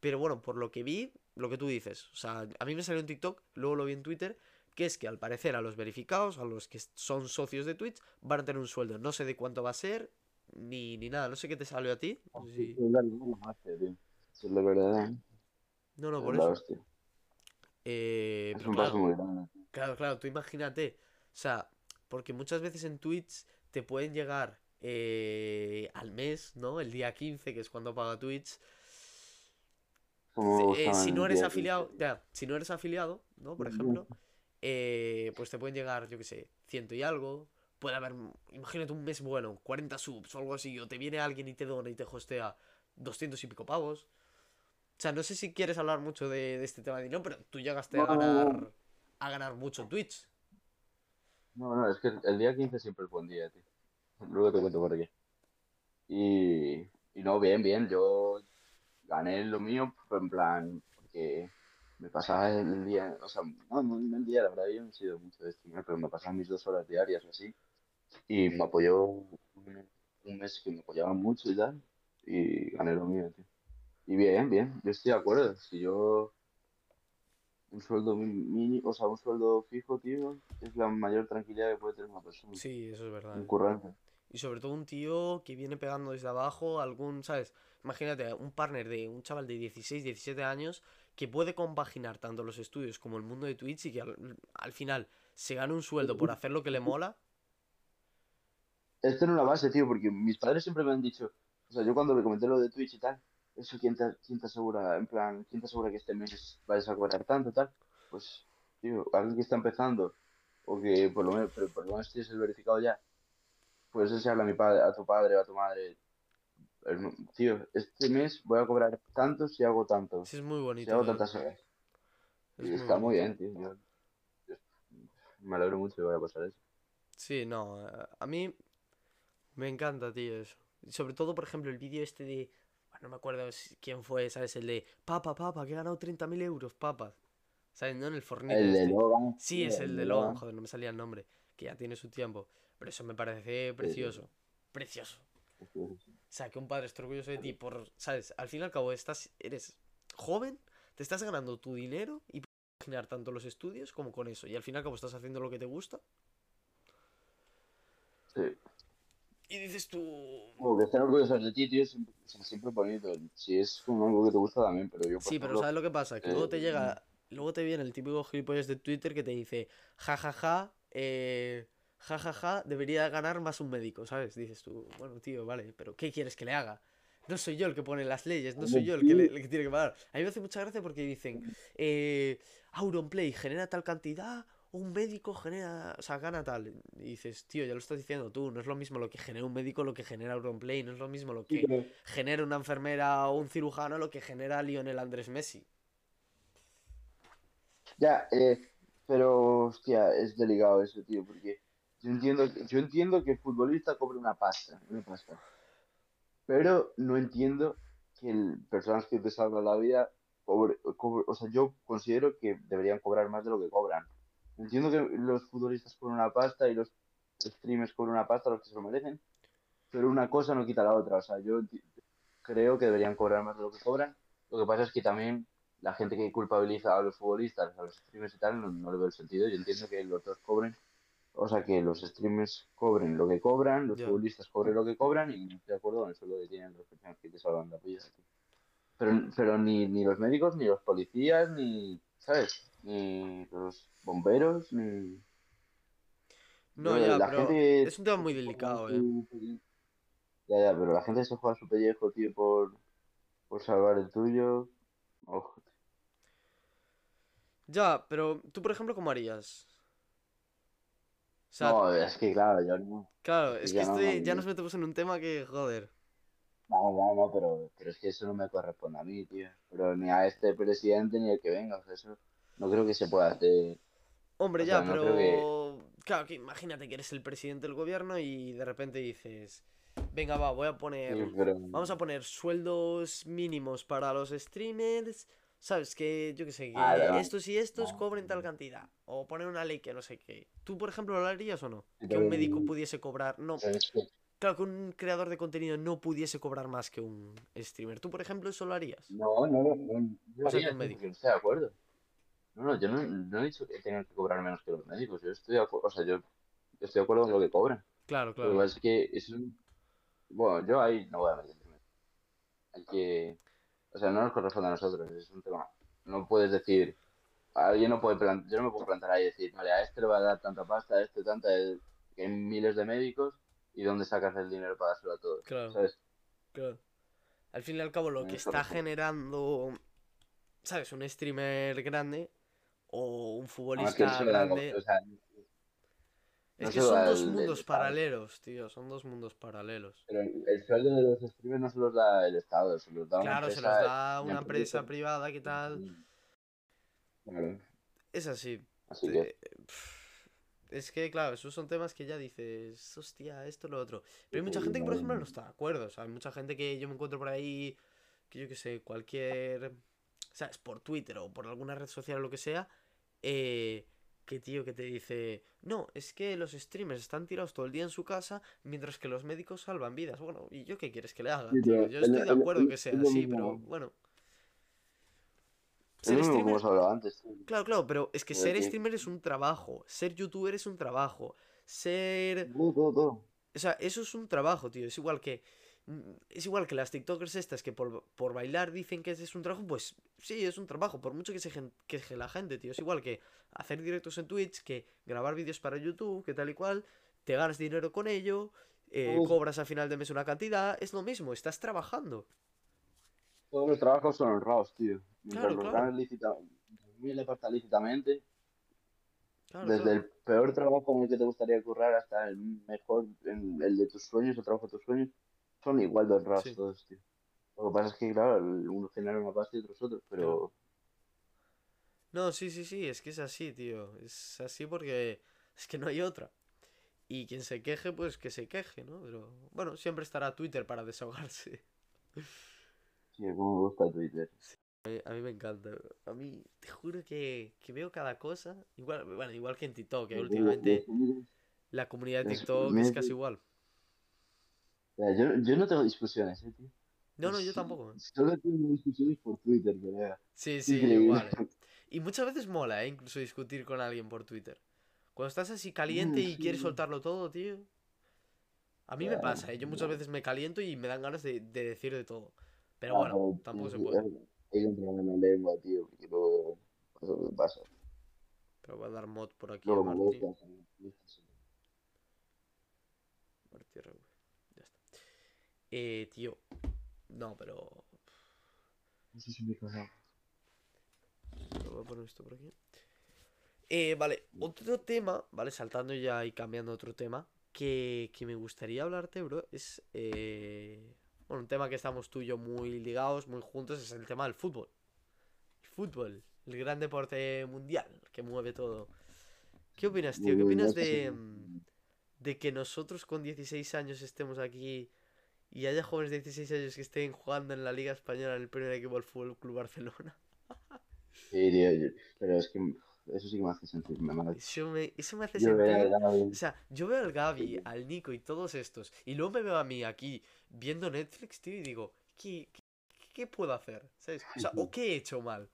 Pero bueno, por lo que vi, lo que tú dices. O sea, a mí me salió en TikTok, luego lo vi en Twitter, que es que al parecer a los verificados, a los que son socios de Twitch, van a tener un sueldo. No sé de cuánto va a ser, ni, ni nada. No sé qué te salió a ti. No Sí, no. ¿eh? No, por eso. Eh, Es un claro, paso muy grande. tío. claro, claro, tú imagínate. O sea, porque muchas veces en Twitch te pueden llegar eh, al mes, ¿no? El día 15, que es cuando paga Twitch. Eh, si no eres afiliado, 15. ya, si no eres afiliado, ¿no? Por ejemplo, eh, pues te pueden llegar, yo qué sé, ciento y algo. Puede haber, imagínate un mes bueno, 40 subs o algo así, o te viene alguien y te dona y te hostea 200 y pico pavos. O sea, no sé si quieres hablar mucho de, de este tema de dinero, pero tú llegaste a No, no, no. ganar, a ganar mucho en Twitch. No, no, es que el día 15 siempre es buen día, tío. Luego te cuento por qué. Y, y no, bien, bien. Yo gané lo mío, pues, en plan, porque me pasaba el día, o sea, no, no no el día, la verdad, yo no he sido mucho de streamer, pero me pasaban mis dos horas diarias o así. Y me apoyó un, un mes que me apoyaban mucho y tal, y gané lo mío, tío. Y bien, bien, yo estoy de acuerdo. Si yo, un sueldo mínimo, o sea, un sueldo fijo, tío, es la mayor tranquilidad que puede tener una persona. Sí, eso es verdad. Un currante. Y sobre todo un tío que viene pegando desde abajo, algún, ¿sabes? Imagínate, un partner de un chaval de 16, 17 años que puede compaginar tanto los estudios como el mundo de Twitch y que al, al final se gana un sueldo por hacer lo que le mola. Es tener una base, tío, porque mis padres siempre me han dicho, o sea, yo cuando le comenté lo de Twitch y tal, eso, ¿quién te, quién te asegura, en plan, quién te asegura que este mes vayas a cobrar tanto, tal? Pues, tío, alguien que está empezando, o que por lo menos, pero por lo menos tienes el verificado ya, pues ese habla a mi padre, a tu padre o a tu madre, "Herma- tío, este mes voy a cobrar tanto si hago tanto, Sí, es muy si bonito. hago tío. tantas horas. Es Y muy está muy bien, tío, yo, yo me alegro mucho que vaya a pasar eso. Sí, no, a mí me encanta, tío, eso. Sobre todo, por ejemplo, el vídeo este de... no me acuerdo quién fue, ¿sabes? El de... Papa, papa, que he ganado 30.000 euros, papa. ¿Sabes? ¿No? En el Fortnite El de este. Logan, Sí, es el el de Logan, Logan. joder, no me salía el nombre, que ya tiene su tiempo. Pero eso me parece precioso. Precioso. O sea, que un padre esté orgulloso de ti por, ¿sabes? Al fin y al cabo estás, eres joven, te estás ganando tu dinero y puedes imaginar tanto los estudios como con eso. Y al fin y al cabo estás haciendo lo que te gusta. Y dices tú... Como que estén orgullosos de ti, tío, es siempre, bonito. Si es como algo que te gusta también, pero yo, Sí, pero ejemplo, ¿sabes lo que pasa? Que eh, luego te llega, luego te viene el típico gilipollas de Twitter que te dice, jajaja, ja, ja, eh, ja, ja, ja, debería ganar más un médico, ¿sabes? Dices tú, bueno, tío, vale, pero ¿qué quieres que le haga? No soy yo el que pone las leyes, no soy yo el que, le- el que tiene que pagar. A mí me hace mucha gracia porque dicen, eh, Auronplay genera tal cantidad, un médico genera, o sea, gana tal. Y dices, tío, ya lo estás diciendo tú, no es lo mismo lo que genera un médico, lo que genera Auronplay, no es lo mismo lo que genera una enfermera o un cirujano, lo que genera Lionel Andrés Messi. Ya, eh, pero hostia, es delicado eso, tío, porque yo entiendo, que- yo entiendo que el futbolista cobre una pasta, una pasta, pero no entiendo que el, personas que te salvan la vida cobre, cobre- o sea, yo considero que deberían cobrar más de lo que cobran. Entiendo que los futbolistas cobran una pasta y los streamers cobran una pasta, los que se lo merecen, pero una cosa no quita la otra, o sea, yo creo que deberían cobrar más de lo que cobran. Lo que pasa es que también la gente que culpabiliza a los futbolistas, a los streamers y tal, no, no le veo el sentido. Yo entiendo que los dos cobren, o sea, que los streamers cobren lo que cobran, los Ya. futbolistas cobren lo que cobran y no estoy de acuerdo con el sueldo que tienen los personas que te salvan la vida. Pero, pero ni, ni los médicos, ni los policías, ni, ¿sabes? Ni los bomberos, ni... No, Yo, ya, la pero gente- es un tema muy delicado, eh. Ya, ya, pero la gente se juega su pellejo, tío, por, por salvar el tuyo. Ojo. Ya, pero tú, por ejemplo, ¿cómo harías? O sea, No, es que claro, yo no. claro, es que ya no, estoy, no, ya no. nos metemos en un tema que, joder. No, no, no, pero, pero es que eso no me corresponde a mí, tío. Pero ni a este presidente ni el que venga, o sea, eso no creo que se pueda hacer. Hombre, O ya, no pero... Claro, que imagínate que eres el presidente del gobierno y de repente dices, venga, va, voy a poner... Sí, pero... Vamos a poner sueldos mínimos para los streamers. ¿Sabes? Que yo qué sé, que Ah, estos y estos No. cobren tal cantidad. O poner una ley que no sé qué. ¿Tú, por ejemplo, lo harías o no? Que un médico pudiese cobrar. No, claro, que un creador de contenido no pudiese cobrar más que un streamer. ¿Tú, por ejemplo, eso lo harías? No, no, no, no, yo haría, un médico. no estoy de acuerdo. No, no, yo no, no he dicho que tengan que cobrar menos que los médicos. Yo estoy de acuerdo, o sea, yo, estoy de acuerdo con lo que cobran. Claro, Lo que claro. pasa es que es un... Bueno, yo ahí no voy a meterme. Hay que... O sea, no nos corresponde a nosotros, es un tema... No puedes decir... Alguien no puede plan- Yo no me puedo plantar ahí y decir, vale, a este le va a dar tanta pasta, a este tanta... eh, Que hay miles de médicos y dónde sacas el dinero para dárselo a todos. Claro. ¿Sabes? Claro. Al fin y al cabo, lo que está generando, ¿sabes? Un streamer grande o un futbolista grande. o sea, Es que son dos el- mundos el paralelos, tío. Son dos mundos paralelos. Pero el el sueldo de los streamers no se los da el Estado, se los da una Claro, se los da una empresa privada. privada, ¿qué tal? Claro, Es así. así que... Es que, claro, esos son temas que ya dices, hostia, esto, lo otro. Pero hay mucha gente que, por ejemplo, no está de acuerdo. O sea, hay mucha gente que yo me encuentro por ahí, que yo qué sé, cualquier, ¿sabes? Por Twitter o por alguna red social o lo que sea, eh, que tío que te dice, no, es que los streamers están tirados todo el día en su casa, mientras que los médicos salvan vidas. Bueno, ¿y yo qué quieres que le haga? Sí, tío? pero Yo es estoy de acuerdo que sea así, pero bueno. Ser streamer antes. Claro, claro, pero es que Pero ser que- streamer es un trabajo, ser youtuber es un trabajo, ser... Todo, todo, todo. O sea, eso es un trabajo, tío, es igual que... Es igual que las TikTokers estas que por, por bailar dicen que es un trabajo, pues sí, es un trabajo, por mucho que se queje la gente, tío. Es igual que hacer directos en Twitch, que grabar vídeos para YouTube, que tal y cual, te ganas dinero con ello, eh, cobras a final de mes una cantidad, es lo mismo, estás trabajando. Todos los trabajos son honrados, tío. Mientras Claro, claro. lícita, lícitamente, Claro, desde claro. el peor trabajo en el que te gustaría currar hasta el mejor, en el de tus sueños, el trabajo de tus sueños, son igual de honrados Sí. todos, tío. Lo que pasa es que, claro, el- uno genera una pasta y otros otros, pero No, sí, sí, sí, es que es así, tío. Es así porque es que no hay otra. Y quien se queje, pues que se queje, ¿no? Pero bueno, siempre estará Twitter para desahogarse. tío, cómo me gusta Twitter. A mí, a mí me encanta. A mí, te juro que, que veo cada cosa. Igual, bueno, igual que en TikTok, que últimamente la comunidad de TikTok es casi igual. Ya, Yo, yo no tengo discusiones, eh, tío. No, no, yo tampoco. ¿eh? Solo tengo discusiones por Twitter, colega. Sí, sí, Increíble. igual. ¿eh? Y muchas veces mola, ¿eh? Incluso discutir con alguien por Twitter. Cuando estás así caliente Mm, y sí. quieres soltarlo todo, tío. A mí me pasa, ¿eh? Yo muchas veces me caliento y me dan ganas de, de decir de todo. Pero bueno, tampoco se tienes puede. que- Hay que entrenar en la lengua, tío, porque luego eso te pasa. Pero voy a dar mod por aquí a Luego Eh, tío. No, pero. No sé si me voy a poner esto por aquí. Eh, vale, otro tema, ¿vale? Saltando ya y cambiando a otro tema. Que, que me gustaría hablarte, bro. Es. eh, bueno, un tema que estamos tú y yo muy ligados, muy juntos. Es el tema del fútbol. El fútbol. El gran deporte mundial que mueve todo. ¿Qué opinas, tío? ¿Qué opinas de. de que nosotros con 16 años estemos aquí y haya jóvenes de 16 años que estén jugando en la Liga Española en el primer equipo del Fútbol Club Barcelona? Sí, tío, yo- pero es que eso sí que me hace sentirme mal. Eso me, eso me hace Yo sentir. O sea, yo veo al Gaby, al Nico y todos estos, y luego me veo a mí aquí viendo Netflix, tío, y digo, ¿qué, qué, qué puedo hacer? ¿Sabes? O sea, ¿o qué he hecho mal?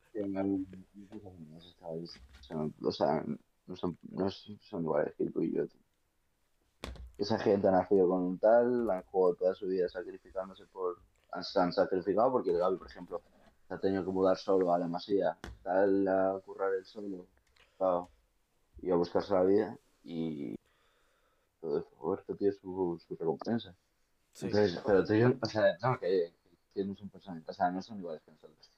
O sea, no son, no son iguales que tú y yo, tío. Esa gente ha nacido con un tal, han jugado toda su vida sacrificándose por... Se han sacrificado porque el Gaby, por ejemplo, se ha tenido que mudar solo a la Masía, tal a currar el solo, y a buscarse la vida, y todo eso, esto tiene su, su recompensa. Sí. Entonces, pero tú y yo, o sea, no, que, que no son personas, o sea, no son iguales que nosotros.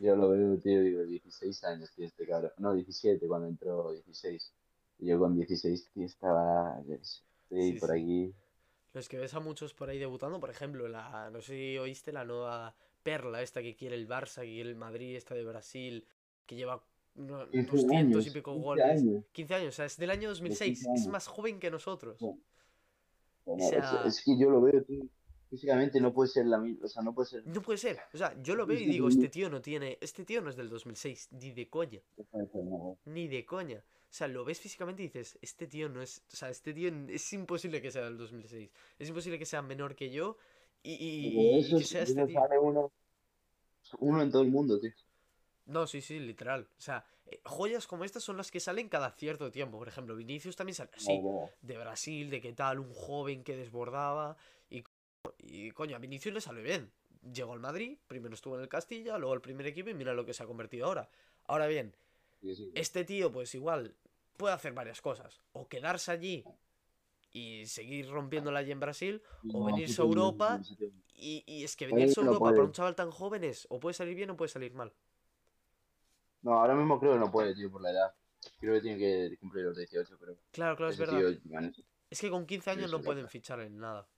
Yo lo veo, tío, digo, 16 años tiene este cabrón. No, 17 cuando entró, 16. Y yo con 16, tío, estaba, Sí, por aquí. Los que ves a muchos por ahí debutando, por ejemplo, la, no sé si oíste la nueva perla esta que quiere el Barça, que quiere el Madrid, esta de Brasil, que lleva no, 15 200 y años, pico 15 goles. años. 15 años, o sea, es del año 2006, 15 es más joven que nosotros. Bueno, O sea- es, es que yo lo veo, tío, físicamente no puede ser la misma, o sea, no puede ser... No puede ser, o sea, yo lo veo y digo, este tío no tiene, este tío no es del 2006, ni de coña. no. Ni de coña. O sea, lo ves físicamente y dices, este tío no es. O sea, este tío es imposible que sea del 2006. Es imposible que sea menor que yo y, y- y eso, que sea es- este tío. sale uno, uno en todo el mundo, tío. No, sí, sí, literal. O sea, eh, joyas como estas son las que salen cada cierto tiempo. Por ejemplo, Vinicius también sale así. De Brasil, de qué tal, un joven que desbordaba. Y, y coño, a Vinicius le salió bien. Llegó al Madrid, primero estuvo en el Castilla, luego el primer equipo y mira lo que se ha convertido ahora. Ahora bien, Sí, sí. este tío, pues igual, puede hacer varias cosas. O quedarse allí y seguir rompiéndola allí en Brasil, o venirse a Europa. Y, y es que venirse a no Europa para un chaval tan joven es, o puede salir bien o puede salir mal. No, ahora mismo creo que no puede, tío, por la edad. Creo que tiene que cumplir los 18, pero... Claro, claro, es verdad. tío, man, Es que con 15 años no pueden fichar en nada.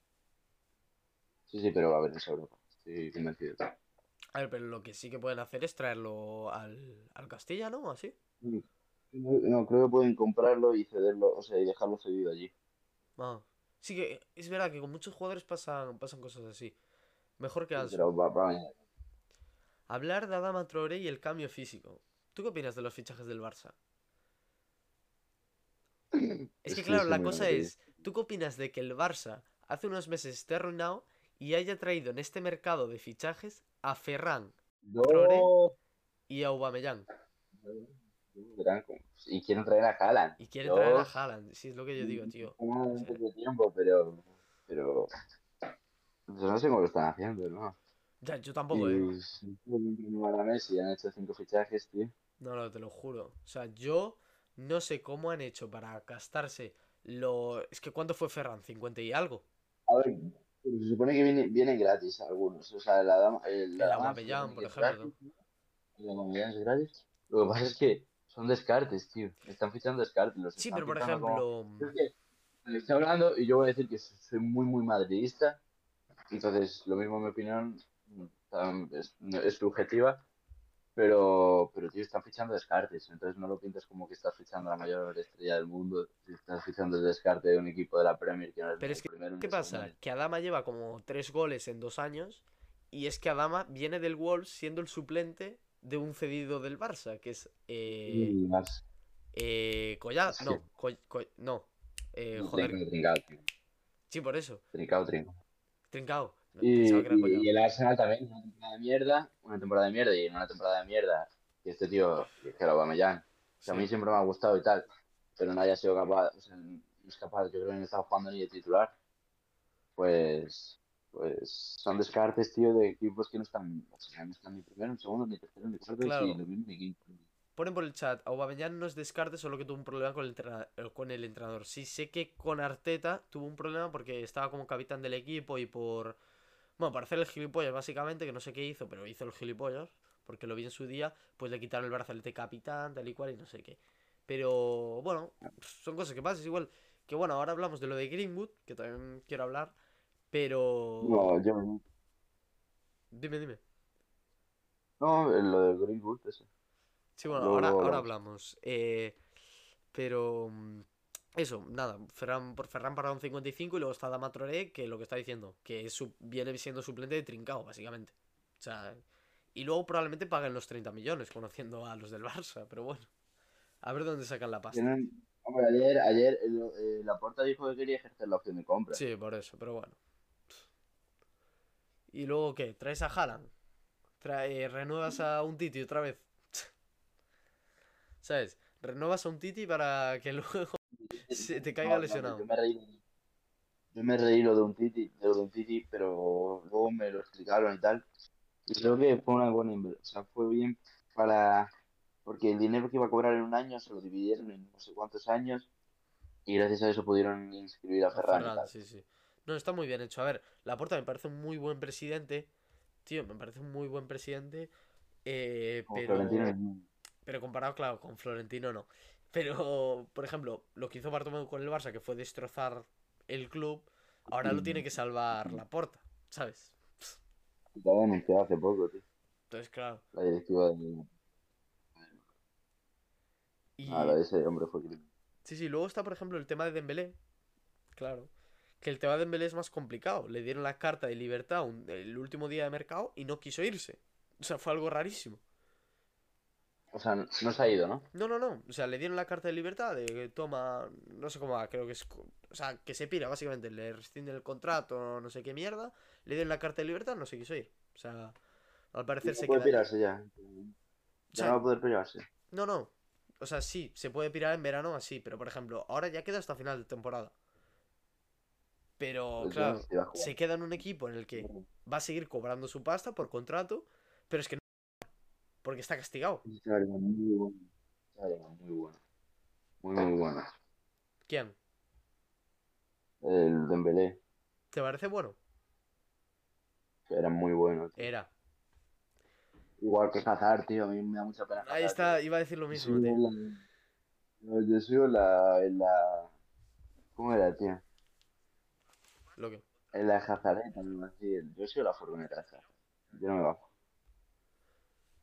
Sí, sí, pero va a venirse a Europa. Estoy convencido. A ver, pero lo que sí que pueden hacer es traerlo al, al Castilla, ¿no? Así. No, no, creo que pueden comprarlo y cederlo, o sea, y dejarlo cedido allí. Ah. Sí que es verdad que con muchos jugadores pasan, pasan cosas así. Mejor que va, va venir. Hablar de Adama Traoré y el cambio físico. ¿Tú qué opinas de los fichajes del Barça? Es que claro, sí, la cosa es, ¿tú qué opinas de que el Barça hace unos meses esté arruinado y haya traído en este mercado de fichajes a Ferran. No. y a Aubameyang? Y quieren traer a Haaland. Y quieren traer a. Haaland, sí es lo que yo digo, tío. Un poco de tiempo, pero... Pero... No sé cómo lo están haciendo, ¿no? ya, yo tampoco, eh. Y a Messi, han hecho cinco fichajes, tío. No, no, te lo juro. O sea, yo no sé cómo han hecho para gastarse lo... Es que ¿cuánto fue Ferran? ¿50 y algo? A ver, pero se supone que vienen, vienen gratis algunos. O sea, la dama, el, la El dama supone por ejemplo, gratis, El Aubameyang es gratis. Lo que pasa es que son descartes, tío. Están fichando descartes. Los Sí, pero por fichando como- ejemplo... Es que estoy hablando y yo voy a decir que soy muy, muy madridista. Entonces, lo mismo mi opinión mm, es, es subjetiva. Pero, pero, tío, están fichando descartes. Entonces, no lo pintas como que estás fichando a la mayor estrella del mundo. Estás fichando el descarte de un equipo de la Premier que no es Pero es que, primero ¿qué pasa? segundo. Que Adama lleva como tres goles en dos años y es que Adama viene del Wolves siendo el suplente de un cedido del Barça, que es... Eh, Y más. eh, Collado... Sí. No, Co- Co- no. Eh, joder, Trincao, trincao, trincao, sí, por eso. trincao, trincao. Trincao. Y, el Arsenal también, una temporada de mierda, una temporada de mierda y en una temporada de mierda. Y este tío, que es que Aubameyang, que a mí siempre me ha gustado y tal, pero no haya sido capaz, o sea, no es capaz, yo creo que no estaba jugando ni de titular. pues, pues son descartes, tío, de equipos que no están, o sea, no están ni primero, ni segundo, ni tercero, ni cuarto, Claro. y lo mismo ni quinto. Ponen por el chat, Aubameyang no es descarte, solo que tuvo un problema con el, eh, con el entrenador. Sí sé que con Arteta tuvo un problema porque estaba como capitán del equipo y por... Bueno, para hacer el gilipollas básicamente, que no sé qué hizo, pero hizo el gilipollas, porque lo vi en su día, pues le quitaron el brazalete capitán, tal y cual, y no sé qué. Pero bueno, son cosas que pasan, es igual que bueno, ahora hablamos de lo de Greenwood, que también quiero hablar, pero... No, yo, Dime, dime. no, lo de Greenwood, eso. Sí, bueno, ahora, ahora hablamos. hablamos. Eh, pero mm, eso, nada, Ferran, por Ferran para un 55 y luego está Dama Traoré, que lo que está diciendo, que es viene siendo suplente de Trincao, básicamente. O sea, y luego probablemente paguen los 30 millones, conociendo a los del Barça, pero bueno. A ver dónde sacan la pasta. Tienen, hombre, ayer, ayer eh, la porta dijo que quería ejercer la opción de compra. Sí, por eso, pero bueno. ¿Y luego qué? ¿Traes a Haaland? Trae, ¿Renuevas a un Titi otra vez? ¿Sabes? Renuevas a un Titi para que luego se te caiga No, no, lesionado. yo me reí, yo me reí lo de un Titi, de lo de un Titi, pero luego me lo explicaron y tal. Y creo que fue una buena inversión, o sea, fue bien para, porque el dinero que iba a cobrar en un año se lo dividieron en no sé cuántos años y gracias a eso pudieron inscribir a A Ferran Ferran, sí, sí. No, está muy bien hecho. A ver, Laporta me parece un muy buen presidente. Tío, me parece un muy buen presidente. eh, pero, pero comparado, claro, con Florentino no. Pero, por ejemplo, lo que hizo Bartomeu con el Barça, que fue destrozar el club, ahora lo tiene que salvar Laporta, ¿sabes? Estaba denunciado hace poco, tío, Entonces, claro. la directiva de... Y, Ah, la de ese hombre fue. Sí, sí, luego está, por ejemplo, el tema de Dembélé. Claro. Que el tema de Dembélé es más complicado. Le dieron la carta de libertad un- el último día de mercado y no quiso irse. O sea, fue algo rarísimo. O sea, no se ha ido, ¿no? No, no, no. O sea, le dieron la carta de libertad de que toma. No sé cómo va, creo que es. O sea, que se pira, básicamente. Le rescinden el contrato, no sé qué mierda. Le dieron la carta de libertad, no se quiso ir. O sea, al parecer No se puede queda. pirarse ya. O Ya sea, no va a poder pirarse. no, no. O sea, sí, se puede pirar en verano así, pero por ejemplo, ahora ya queda hasta final de temporada. Pero Pues claro, se se queda en un equipo en el que va a seguir cobrando su pasta por contrato, pero es que no. Porque está castigado. Muy bueno. Muy bueno. Muy, muy bueno. ¿Quién? El Dembélé, ¿Te parece bueno? era muy bueno. tío. Era. Igual que Hazard, tío, a mí me da mucha pena. Ahí Hazard, está, tío. iba a decir lo Yo mismo, sigo tío. la- Yo sigo la, la... ¿Cómo era, tío? Lo que. En la Hazardeta, ¿no? Así, Yo sigo la furgoneta de Hazard. Yo no me bajo.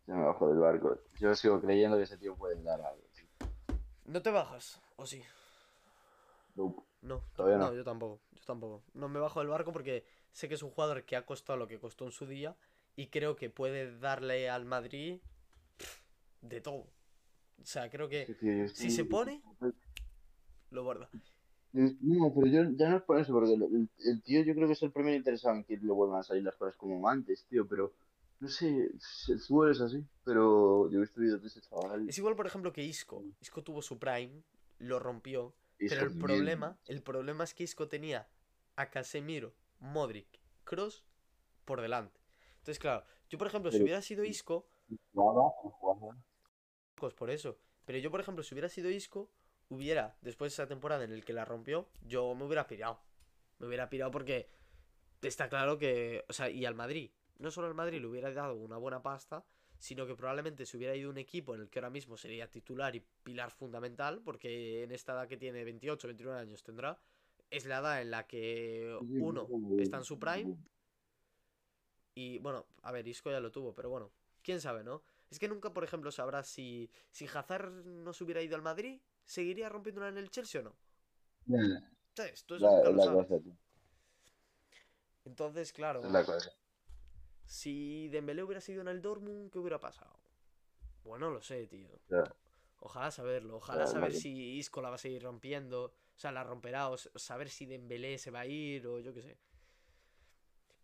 Yo me bajo del barco. Yo sigo creyendo que ese tío puede dar algo. ¿No te bajas? ¿O sí? Nope. No, Todavía no, no. yo tampoco. Yo tampoco. No me bajo del barco porque sé que es un jugador que ha costado lo que costó en su día y creo que puede darle al Madrid de todo. O sea, creo que tío, si se pone, lo guarda. No, pero yo ya no es por eso, porque el, tío yo creo que es el primero interesado en que le vuelvan a salir las cosas como antes, tío, pero no sé, el fútbol es así, pero yo he visto vídeos de ese chaval. Es igual, por ejemplo, que Isco. Isco tuvo su prime, lo rompió. Pero el problema, el problema es que Isco tenía a Casemiro, Modric, Cross por delante. Entonces, claro, yo por ejemplo, si hubiera sido Isco, Jugaba, jugaba. pues por eso. Pero yo, por ejemplo, si hubiera sido Isco, hubiera, después de esa temporada en el que la rompió, yo me hubiera pirado. Me hubiera pirado porque está claro que, o sea, y al Madrid, no solo al Madrid le hubiera dado una buena pasta, sino que probablemente se hubiera ido un equipo en el que ahora mismo sería titular y pilar fundamental, porque en esta edad que tiene 28, 29 años tendrá, es la edad en la que uno está en su prime y bueno, a ver, Isco ya lo tuvo, pero bueno, quién sabe, ¿no? Es que nunca, por ejemplo, sabrás si, si Hazard no se hubiera ido al Madrid, ¿seguiría rompiéndola en el Chelsea o no? ¿Sabes? Tú eso La, nunca lo la sabes. cosa, tío. Entonces, claro, Es la cosa. Si Dembélé hubiera sido en el Dortmund, ¿qué hubiera pasado? Bueno, no lo sé, tío. Ojalá saberlo, ojalá saber si Isco la va a seguir rompiendo, o sea, la romperá, o saber si Dembélé se va a ir, o yo qué sé.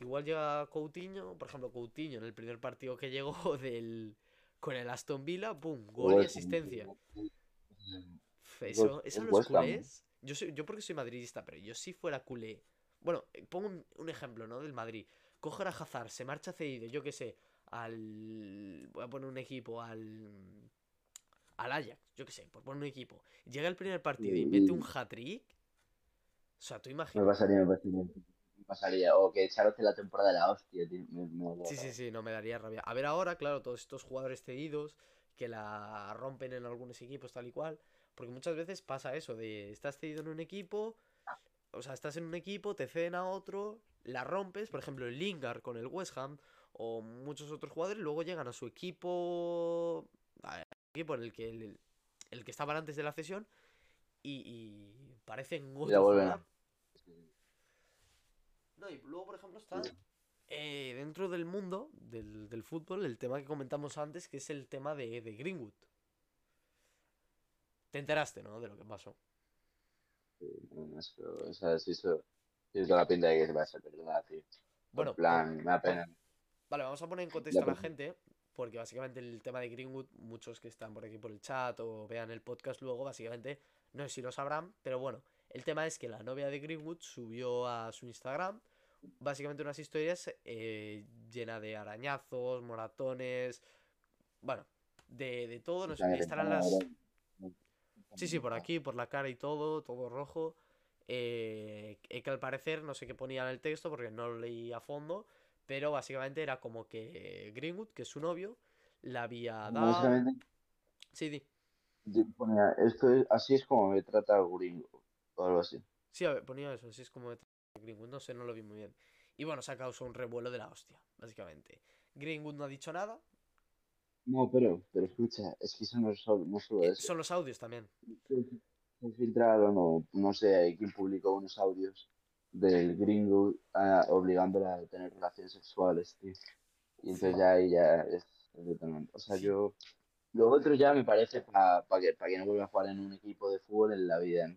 Igual llega Coutinho, por ejemplo, Coutinho en el primer partido que llegó del con el Aston Villa, ¡pum! Gol y asistencia. Eso, eso los culés. Yo, soy, yo porque soy madridista, pero yo si fuera culé, Bueno, eh, pongo un, un ejemplo, ¿no? Del Madrid. Coger a Hazard, se marcha cedido, yo qué sé, al. Voy a poner un equipo, al. Al Ajax, yo qué sé, por poner un equipo. Llega el primer partido y Y- mete un hat-trick. O sea, tú Me imaginas. pasaría, me pasaría. Me pasaría. O que echarote la temporada de la hostia, tío. Me, me Sí, sí, sí, no me daría rabia. A ver ahora, claro, todos estos jugadores cedidos que la rompen en algunos equipos tal y cual. Porque muchas veces pasa eso, de estás cedido en un equipo, o sea, estás en un equipo, te ceden a otro, la rompes, por ejemplo, el Lingard con el West Ham o muchos otros jugadores, luego llegan a su equipo, al equipo en el que el, el que estaban antes de la cesión y, y parecen Y la vuelven a. No, y luego, por ejemplo, está eh, dentro del mundo del, del fútbol el tema que comentamos antes, que es el tema de, de Greenwood. Te enteraste, ¿no? De lo que pasó. No, no, pero, o sea, sí, eso. Toda la pinta de que se va a ser verdad, tío. Bueno, en plan, me da pena. Vale, vamos a poner en contexto a la gente, porque básicamente el tema de Greenwood, muchos que están por aquí por el chat o vean el podcast luego, básicamente, no sé si lo sabrán, pero bueno, el tema es que la novia de Greenwood subió a su Instagram básicamente unas historias eh, llenas de arañazos, moratones, bueno, de, de todo, no sé, estarán las... Sí, sí, por aquí, por la cara y todo, todo rojo. Eh, que al parecer, no sé qué ponía en el texto porque no lo leí a fondo, pero básicamente era como que Greenwood, que es su novio, la había dado... Básicamente, Sí, di. yo ponía, esto es, así es como me trata Gringo, o algo así. Sí, a ver, ponía eso, así es como de Greenwood, no sé, no lo vi muy bien. Y bueno, se ha causado un revuelo de la hostia, básicamente. Greenwood no ha dicho nada, No, pero, pero escucha, es que eso no es solo, no solo eh, eso. son los audios también. Filtraron, o no sé, hay quien publicó unos audios del gringo ah, obligándola a tener relaciones sexuales, tío. Y entonces ya ahí ya es. O sea, yo... Lo otro ya me parece para que, pa que no vuelva a jugar en un equipo de fútbol en la vida. ¿no?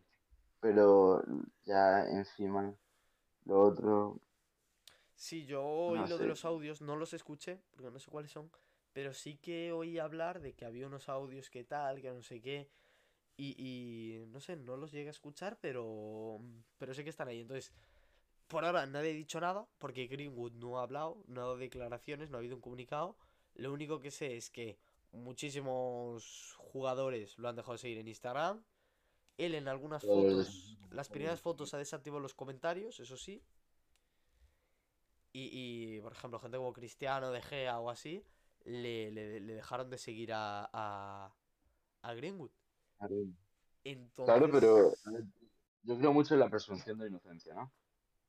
Pero ya encima, lo otro... Sí, yo oí No lo de los audios, no los escuché, porque no sé cuáles son, pero sí que oí hablar de que había unos audios que tal, que no sé qué, y, y no sé, no los llegué a escuchar, pero, pero sé que están ahí. Entonces, por ahora nadie ha dicho nada, porque Greenwood no ha hablado, no ha dado declaraciones, no ha habido un comunicado. Lo único que sé es que muchísimos jugadores lo han dejado de seguir en Instagram. Él en algunas Todos fotos, las primeras fotos ha desactivado los comentarios, eso sí. Y, y, por ejemplo, gente como Cristiano, De Gea o así, le, le- le dejaron de seguir a, a, a Greenwood. Entonces... Claro, pero yo creo mucho en la presunción de inocencia, ¿no?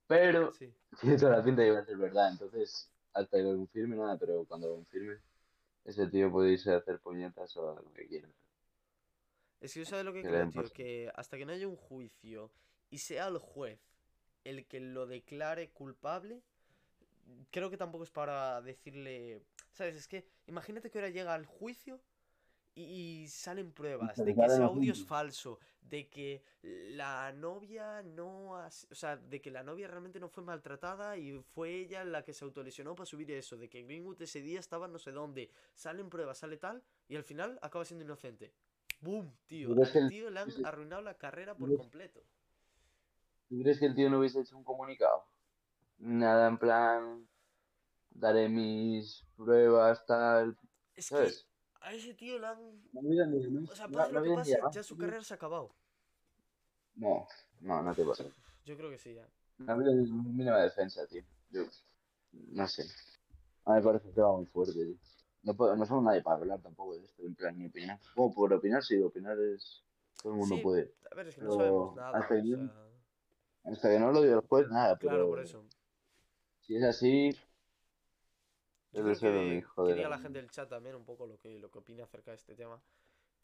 Pero Sí. tiene toda la pinta de ser verdad, entonces hasta que lo confirme nada, pero cuando lo confirme, ese tío puede irse a hacer puñetas o a lo que quiera. Es que yo sabes lo que Que creo, tío, que hasta que no haya un juicio y sea el juez el que lo declare culpable, creo que tampoco es para decirle, ¿sabes? Es que imagínate que ahora llega al juicio y, salen pruebas de que ese audio es falso, de que la novia no ha, o sea, de que la novia realmente no fue maltratada y fue ella la que se autolesionó para subir eso, de que Greenwood ese día estaba no sé dónde, salen pruebas, sale tal y al final acaba siendo inocente. ¡Boom, tío! ¿Tú crees que Al el- tío le han arruinado la carrera por ¿Tú crees- completo. ¿Tú crees que el tío no hubiese hecho un comunicado? Nada en plan, daré mis pruebas, tal, Es que ¿sabes? A ese tío le han... O sea, pase no lo que había ni pase, llamado. ya su carrera se ha acabado. No, no, no te pasa. Yo creo que sí, ya. Ni mínima defensa, tío. Yo, no sé. A mí me parece un tema muy fuerte, tío. No, puedo, no somos nadie para hablar tampoco de esto, en plan, ni opinar. Bueno, por opinar sí, opinar es... Todo el mundo Sí, puede. a ver, es que no sabemos nada, hasta o que-. Hasta que no lo diga el juez, nada, pero... Claro, por eso. Si es así... Yo creo que, un hijo que de diga la- la gente del chat también un poco lo que, lo que opina acerca de este tema.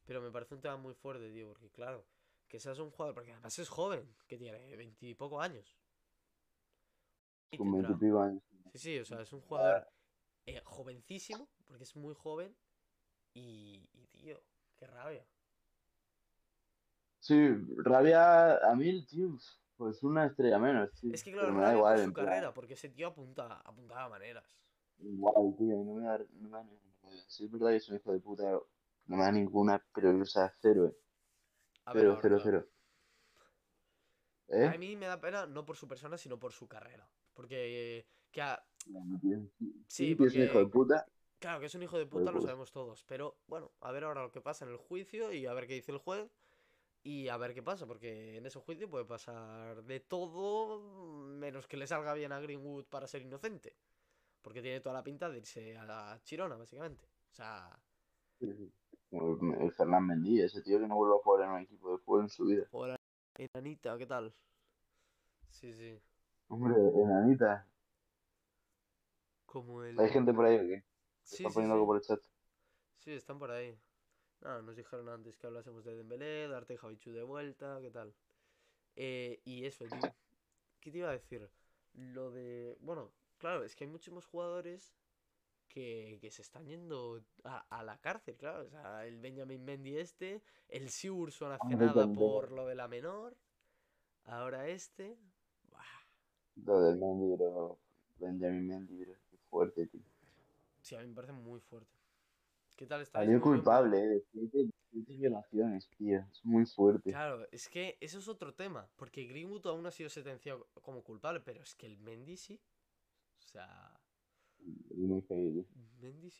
Pero me parece un tema muy fuerte, tío, porque claro, que seas un jugador, porque además es joven, que tiene veintipocos años. Con tendrá- 20 y pico años. Sí, sí, o sea, es un jugador eh, jovencísimo, porque es muy joven. Y, y, tío, qué rabia. Sí, rabia a mí el tío, pues una estrella menos, tío. Es que claro, rabia igual, por su plan, carrera, porque ese tío apunta, apuntaba maneras. Igual, tío, no me da, no me da ninguna. Sí, es verdad que es un hijo de puta, no me da ninguna, pero, o sea, cero, eh. A ver, Cero, cero. ¿Eh? A mí me da pena no por su persona, sino por su carrera. Porque, que a- No, tío. Sí, que es un porque- hijo de puta. claro que es un hijo de puta, lo sabemos todos. Pero bueno, a ver ahora lo que pasa en el juicio y a ver qué dice el juez. Y a ver qué pasa, porque en ese juicio puede pasar de todo, menos que le salga bien a Greenwood para ser inocente. Porque tiene toda la pinta de irse a la chirona, básicamente. O sea, Sí, sí. Como el, Fernán Mendy, ese tío que no vuelve a jugar en un equipo de fútbol en su vida. enanita, ¿qué tal? Sí, sí. Hombre, enanita. Como el. ¿Hay gente por ahí o qué? Sí, Está sí, poniendo sí. algo por el chat. Sí, están por ahí. Nada, nos dijeron antes que hablásemos de Dembélé, darte Javichu de vuelta, ¿qué tal? Eh, y eso, tío. ¿Qué te iba a decir? Lo de... Bueno, claro, es que hay muchísimos jugadores que, que se están yendo a, a la cárcel, claro. O sea, el Benjamin Mendy este, el Siurson hace Hombre, nada también. por lo de la menor, ahora este... Buah. Lo del Mendy, bro. Benjamin Mendy, bro. Qué fuerte, tío. Sí, a mí me parece muy fuerte. ¿Qué tal está? Salió culpable, eh. Siete, siete violaciones, tío. Es muy fuerte. Claro, es que eso es otro tema, porque Greenwood aún ha sido sentenciado como culpable, pero es que el Mendy sí. Sea, muy heavy. Mendy.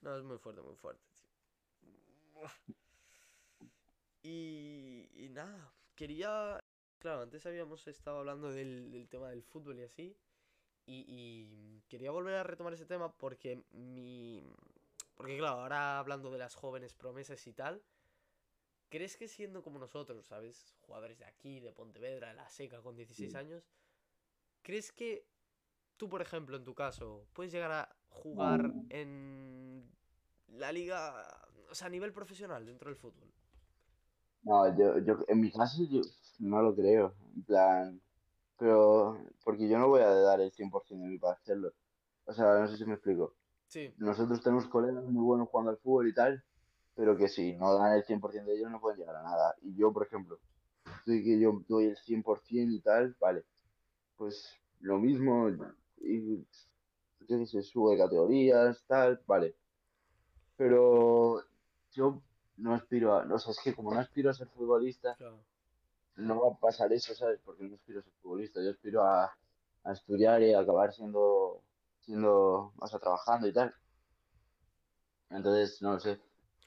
No, es muy fuerte, muy fuerte, tío. Y, y nada, quería... Claro, antes habíamos estado hablando del, del tema del fútbol y así, y, y quería volver a retomar ese tema porque mi... Porque claro, ahora hablando de las jóvenes promesas y tal, ¿crees que siendo como nosotros, ¿sabes? Jugadores de aquí, de Pontevedra, de la Seca con 16 Sí. años, ¿crees que tú, por ejemplo, en tu caso, puedes llegar a jugar No. en la liga, o sea, a nivel profesional dentro del fútbol? No, yo, yo, en mi caso, yo no lo creo. En plan, pero, porque yo no voy a dar el 100% de mí para hacerlo. O sea, no sé si me explico. Sí, Nosotros tenemos colegas muy buenos jugando al fútbol y tal, pero que si no dan el 100% de ellos no pueden llegar a nada. Y yo, por ejemplo, estoy que yo doy el 100% y tal, vale. Pues lo mismo, y qué sé, sube categorías, tal, vale. Pero yo no aspiro a, o sea, es que como no aspiro a ser futbolista, claro. no va a pasar eso, ¿sabes? Porque no aspiro a ser futbolista, yo aspiro a, a estudiar y a acabar siendo, siendo, o sea, trabajando y tal. Entonces, no lo sé.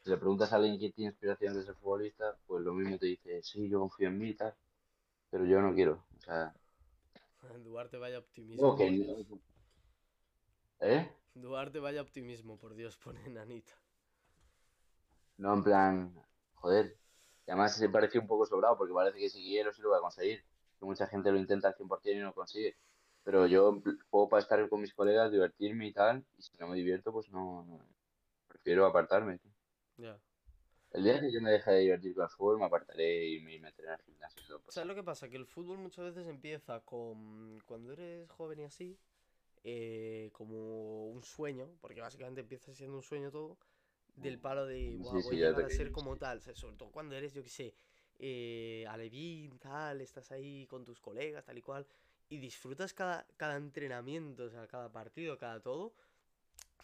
Si le preguntas a alguien que tiene inspiración de ser futbolista, pues lo mismo te dice, sí, yo confío en mí y tal, pero yo no quiero. O sea, Duarte vaya optimismo. que no. ¿Eh? Duarte vaya optimismo, por Dios, pone Nanita. No, en plan, joder. Y además se parece un poco sobrado, porque parece que si quiero sí lo voy a conseguir. Que mucha gente lo intenta al 100% y no lo consigue. Pero yo juego para estar con mis colegas, divertirme y tal, y si no me divierto, pues no, no- prefiero apartarme. Ya. El día que yo me deje de divertir con el fútbol, me apartaré y me meteré el gimnasio. todo. ¿Sabes lo que pasa? Que el fútbol muchas veces empieza con. Cuando eres joven y así, eh, como un sueño, porque básicamente empieza siendo un sueño todo, del palo de Sí, "Buah, sí, voy a llegar a ser como tal. O sea, sobre todo cuando eres, yo qué sé, eh, alevín, tal, estás ahí con tus colegas, tal y cual, y disfrutas cada, cada entrenamiento, o sea, cada partido, cada todo,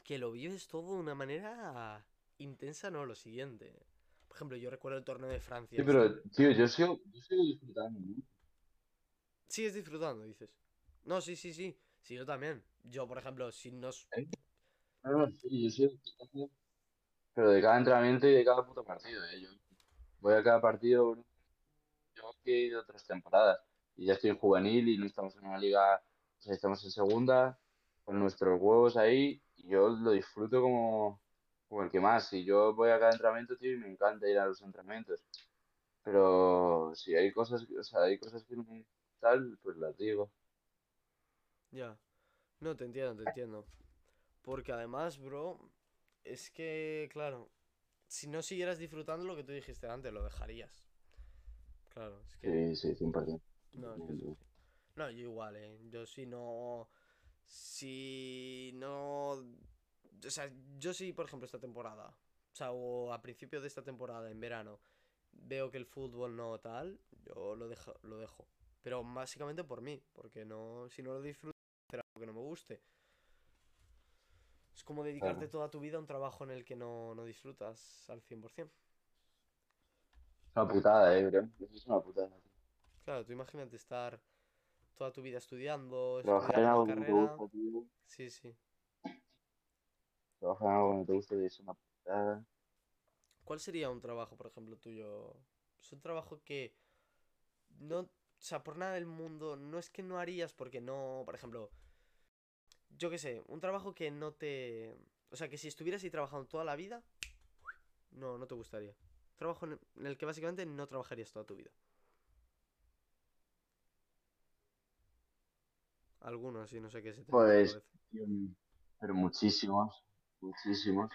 que lo vives todo de una manera intensa, no, lo siguiente. Por ejemplo, yo recuerdo el torneo de Francia. Sí, pero, tío, yo sigo, yo sigo disfrutando. ¿no? Sigues disfrutando, dices. No, sí, sí, sí. Sí, yo también. Yo, por ejemplo, si nos... ¿Eh? No, no, sí, yo sigo disfrutando. Pero de cada entrenamiento y de cada puto partido, ¿eh? Yo voy a cada partido. Yo que he ido otras temporadas. Y ya estoy en juvenil y no estamos en una liga. O sea, estamos en segunda, con nuestros huevos ahí. Y yo lo disfruto como, como el que más. Y yo voy a cada entrenamiento, tío, y me encanta ir a los entrenamientos. Pero si hay cosas, o sea, hay cosas que no tal, pues las digo. Ya. No, te entiendo, te entiendo. Porque además, bro, es que, claro, si no siguieras disfrutando lo que tú dijiste antes, lo dejarías. Claro, es que... Sí, sí, 100%. No, es que sí. No, yo igual, eh. Yo si no... Si no... O sea, yo sí, por ejemplo, esta temporada, o sea, o a principio de esta temporada, en verano, veo que el fútbol no tal, yo lo dejo, lo dejo. Pero básicamente por mí, porque no, si no lo disfruto, hacer algo que no me guste. Es como dedicarte Claro. toda tu vida a un trabajo en el que no, no disfrutas al 100%. Es una putada, eh, bro. Es una putada. Claro, tú imagínate estar toda tu vida estudiando, Trabajar en algo te carrera. gusta. Sí, sí. Trabajar en algo que no te gusta y es una putada. ¿Cuál sería un trabajo, por ejemplo, tuyo? Es un trabajo que no, o sea, por nada del mundo, no es que no harías porque no, por ejemplo, yo qué sé, un trabajo que no te, o sea, que si estuvieras ahí trabajando toda la vida, no, no te gustaría. Trabajo en el que básicamente no trabajarías toda tu vida. Algunos, sí, no sé qué se te Pues, tío, pero muchísimos, muchísimos,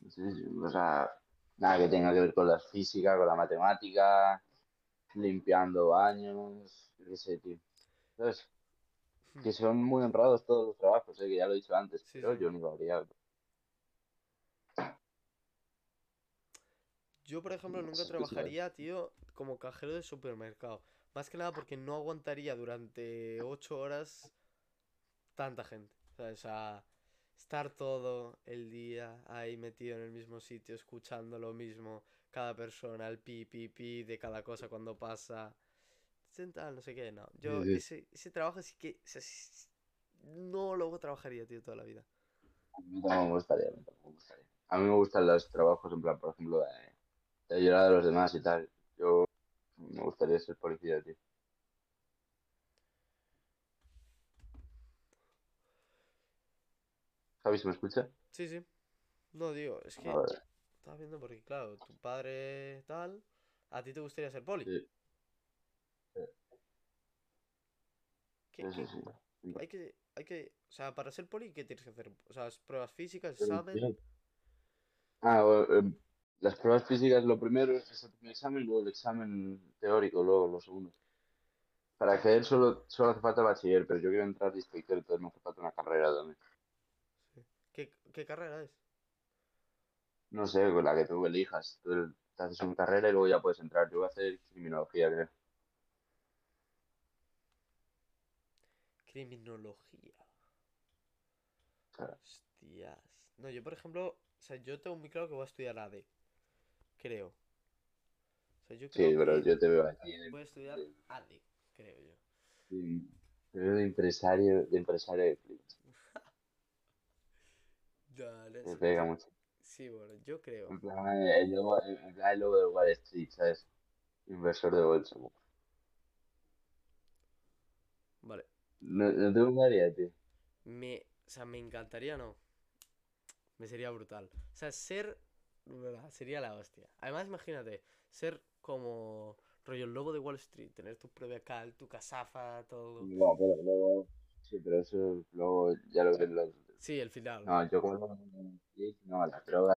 muchísimos. O sea, nada que tenga que ver con la física, con la matemática, limpiando baños, qué sé, tío. ¿Sabes? Que son muy honrados todos los trabajos, eh, que ya lo he dicho antes, Sí, pero sí. yo no lo haría. Yo, por ejemplo, nunca trabajaría, tío, como cajero de supermercado. Más que nada porque no aguantaría durante ocho horas tanta gente. O sea, estar todo el día ahí metido en el mismo sitio, escuchando lo mismo, cada persona, el pi, pi, pi de cada cosa cuando pasa. Tal, no sé qué, no. Yo, sí. ese, ese trabajo sí que. o sea, sí- no lo trabajaría, tío, toda la vida. A mí tampoco me gustaría, a mí tampoco me gustaría. A mí me gustan los trabajos, en plan, por ejemplo, de, de ayudar a los demás y tal. Yo me gustaría ser policía, tío. Javi, ¿se me escucha? Sí, sí. No, digo, es A que estaba viendo porque, claro, tu padre tal. ¿A ti te gustaría ser poli? sí, sí, ¿Qué, sí, sí, qué- hay que, hay que, o sea, para ser poli, ¿qué tienes que hacer? O sea, es pruebas físicas, examen. Ah, bueno, em, las pruebas físicas, lo primero es el primer examen, luego el examen teórico, luego lo segundo. Para acceder solo, solo hace falta bachiller, pero yo quiero entrar de inspector, entonces me hace falta una carrera también. Sí. ¿Qué, qué carrera es? No sé, con la que tú elijas. Tú te haces una carrera y luego ya puedes entrar. Yo voy a hacer criminología, creo. Criminología. O sea, Hostias. No, yo por ejemplo, o sea, yo tengo muy claro que voy a estudiar AD. Creo. O sea, yo creo sí, pero que yo te veo aquí voy a estudiar AD, creo yo. te veo de empresario, de empresario de. Te sí, pega mucho. sí, bueno, yo creo. En plan, el logo, en plan, el logo de Wall Street, ¿sabes? Inversor de bolsa. Vale. No, no te gustaría, tío. Me, o sea, me encantaría, no. Me sería brutal. O sea, ser. Sería la hostia. Además, imagínate, ser como rollo el lobo de Wall Street, tener tu propia cal, tu casafa, todo. No, pero luego, sí, pero eso luego ya lo ven los... Sí, el final. No, yo como no, las drogas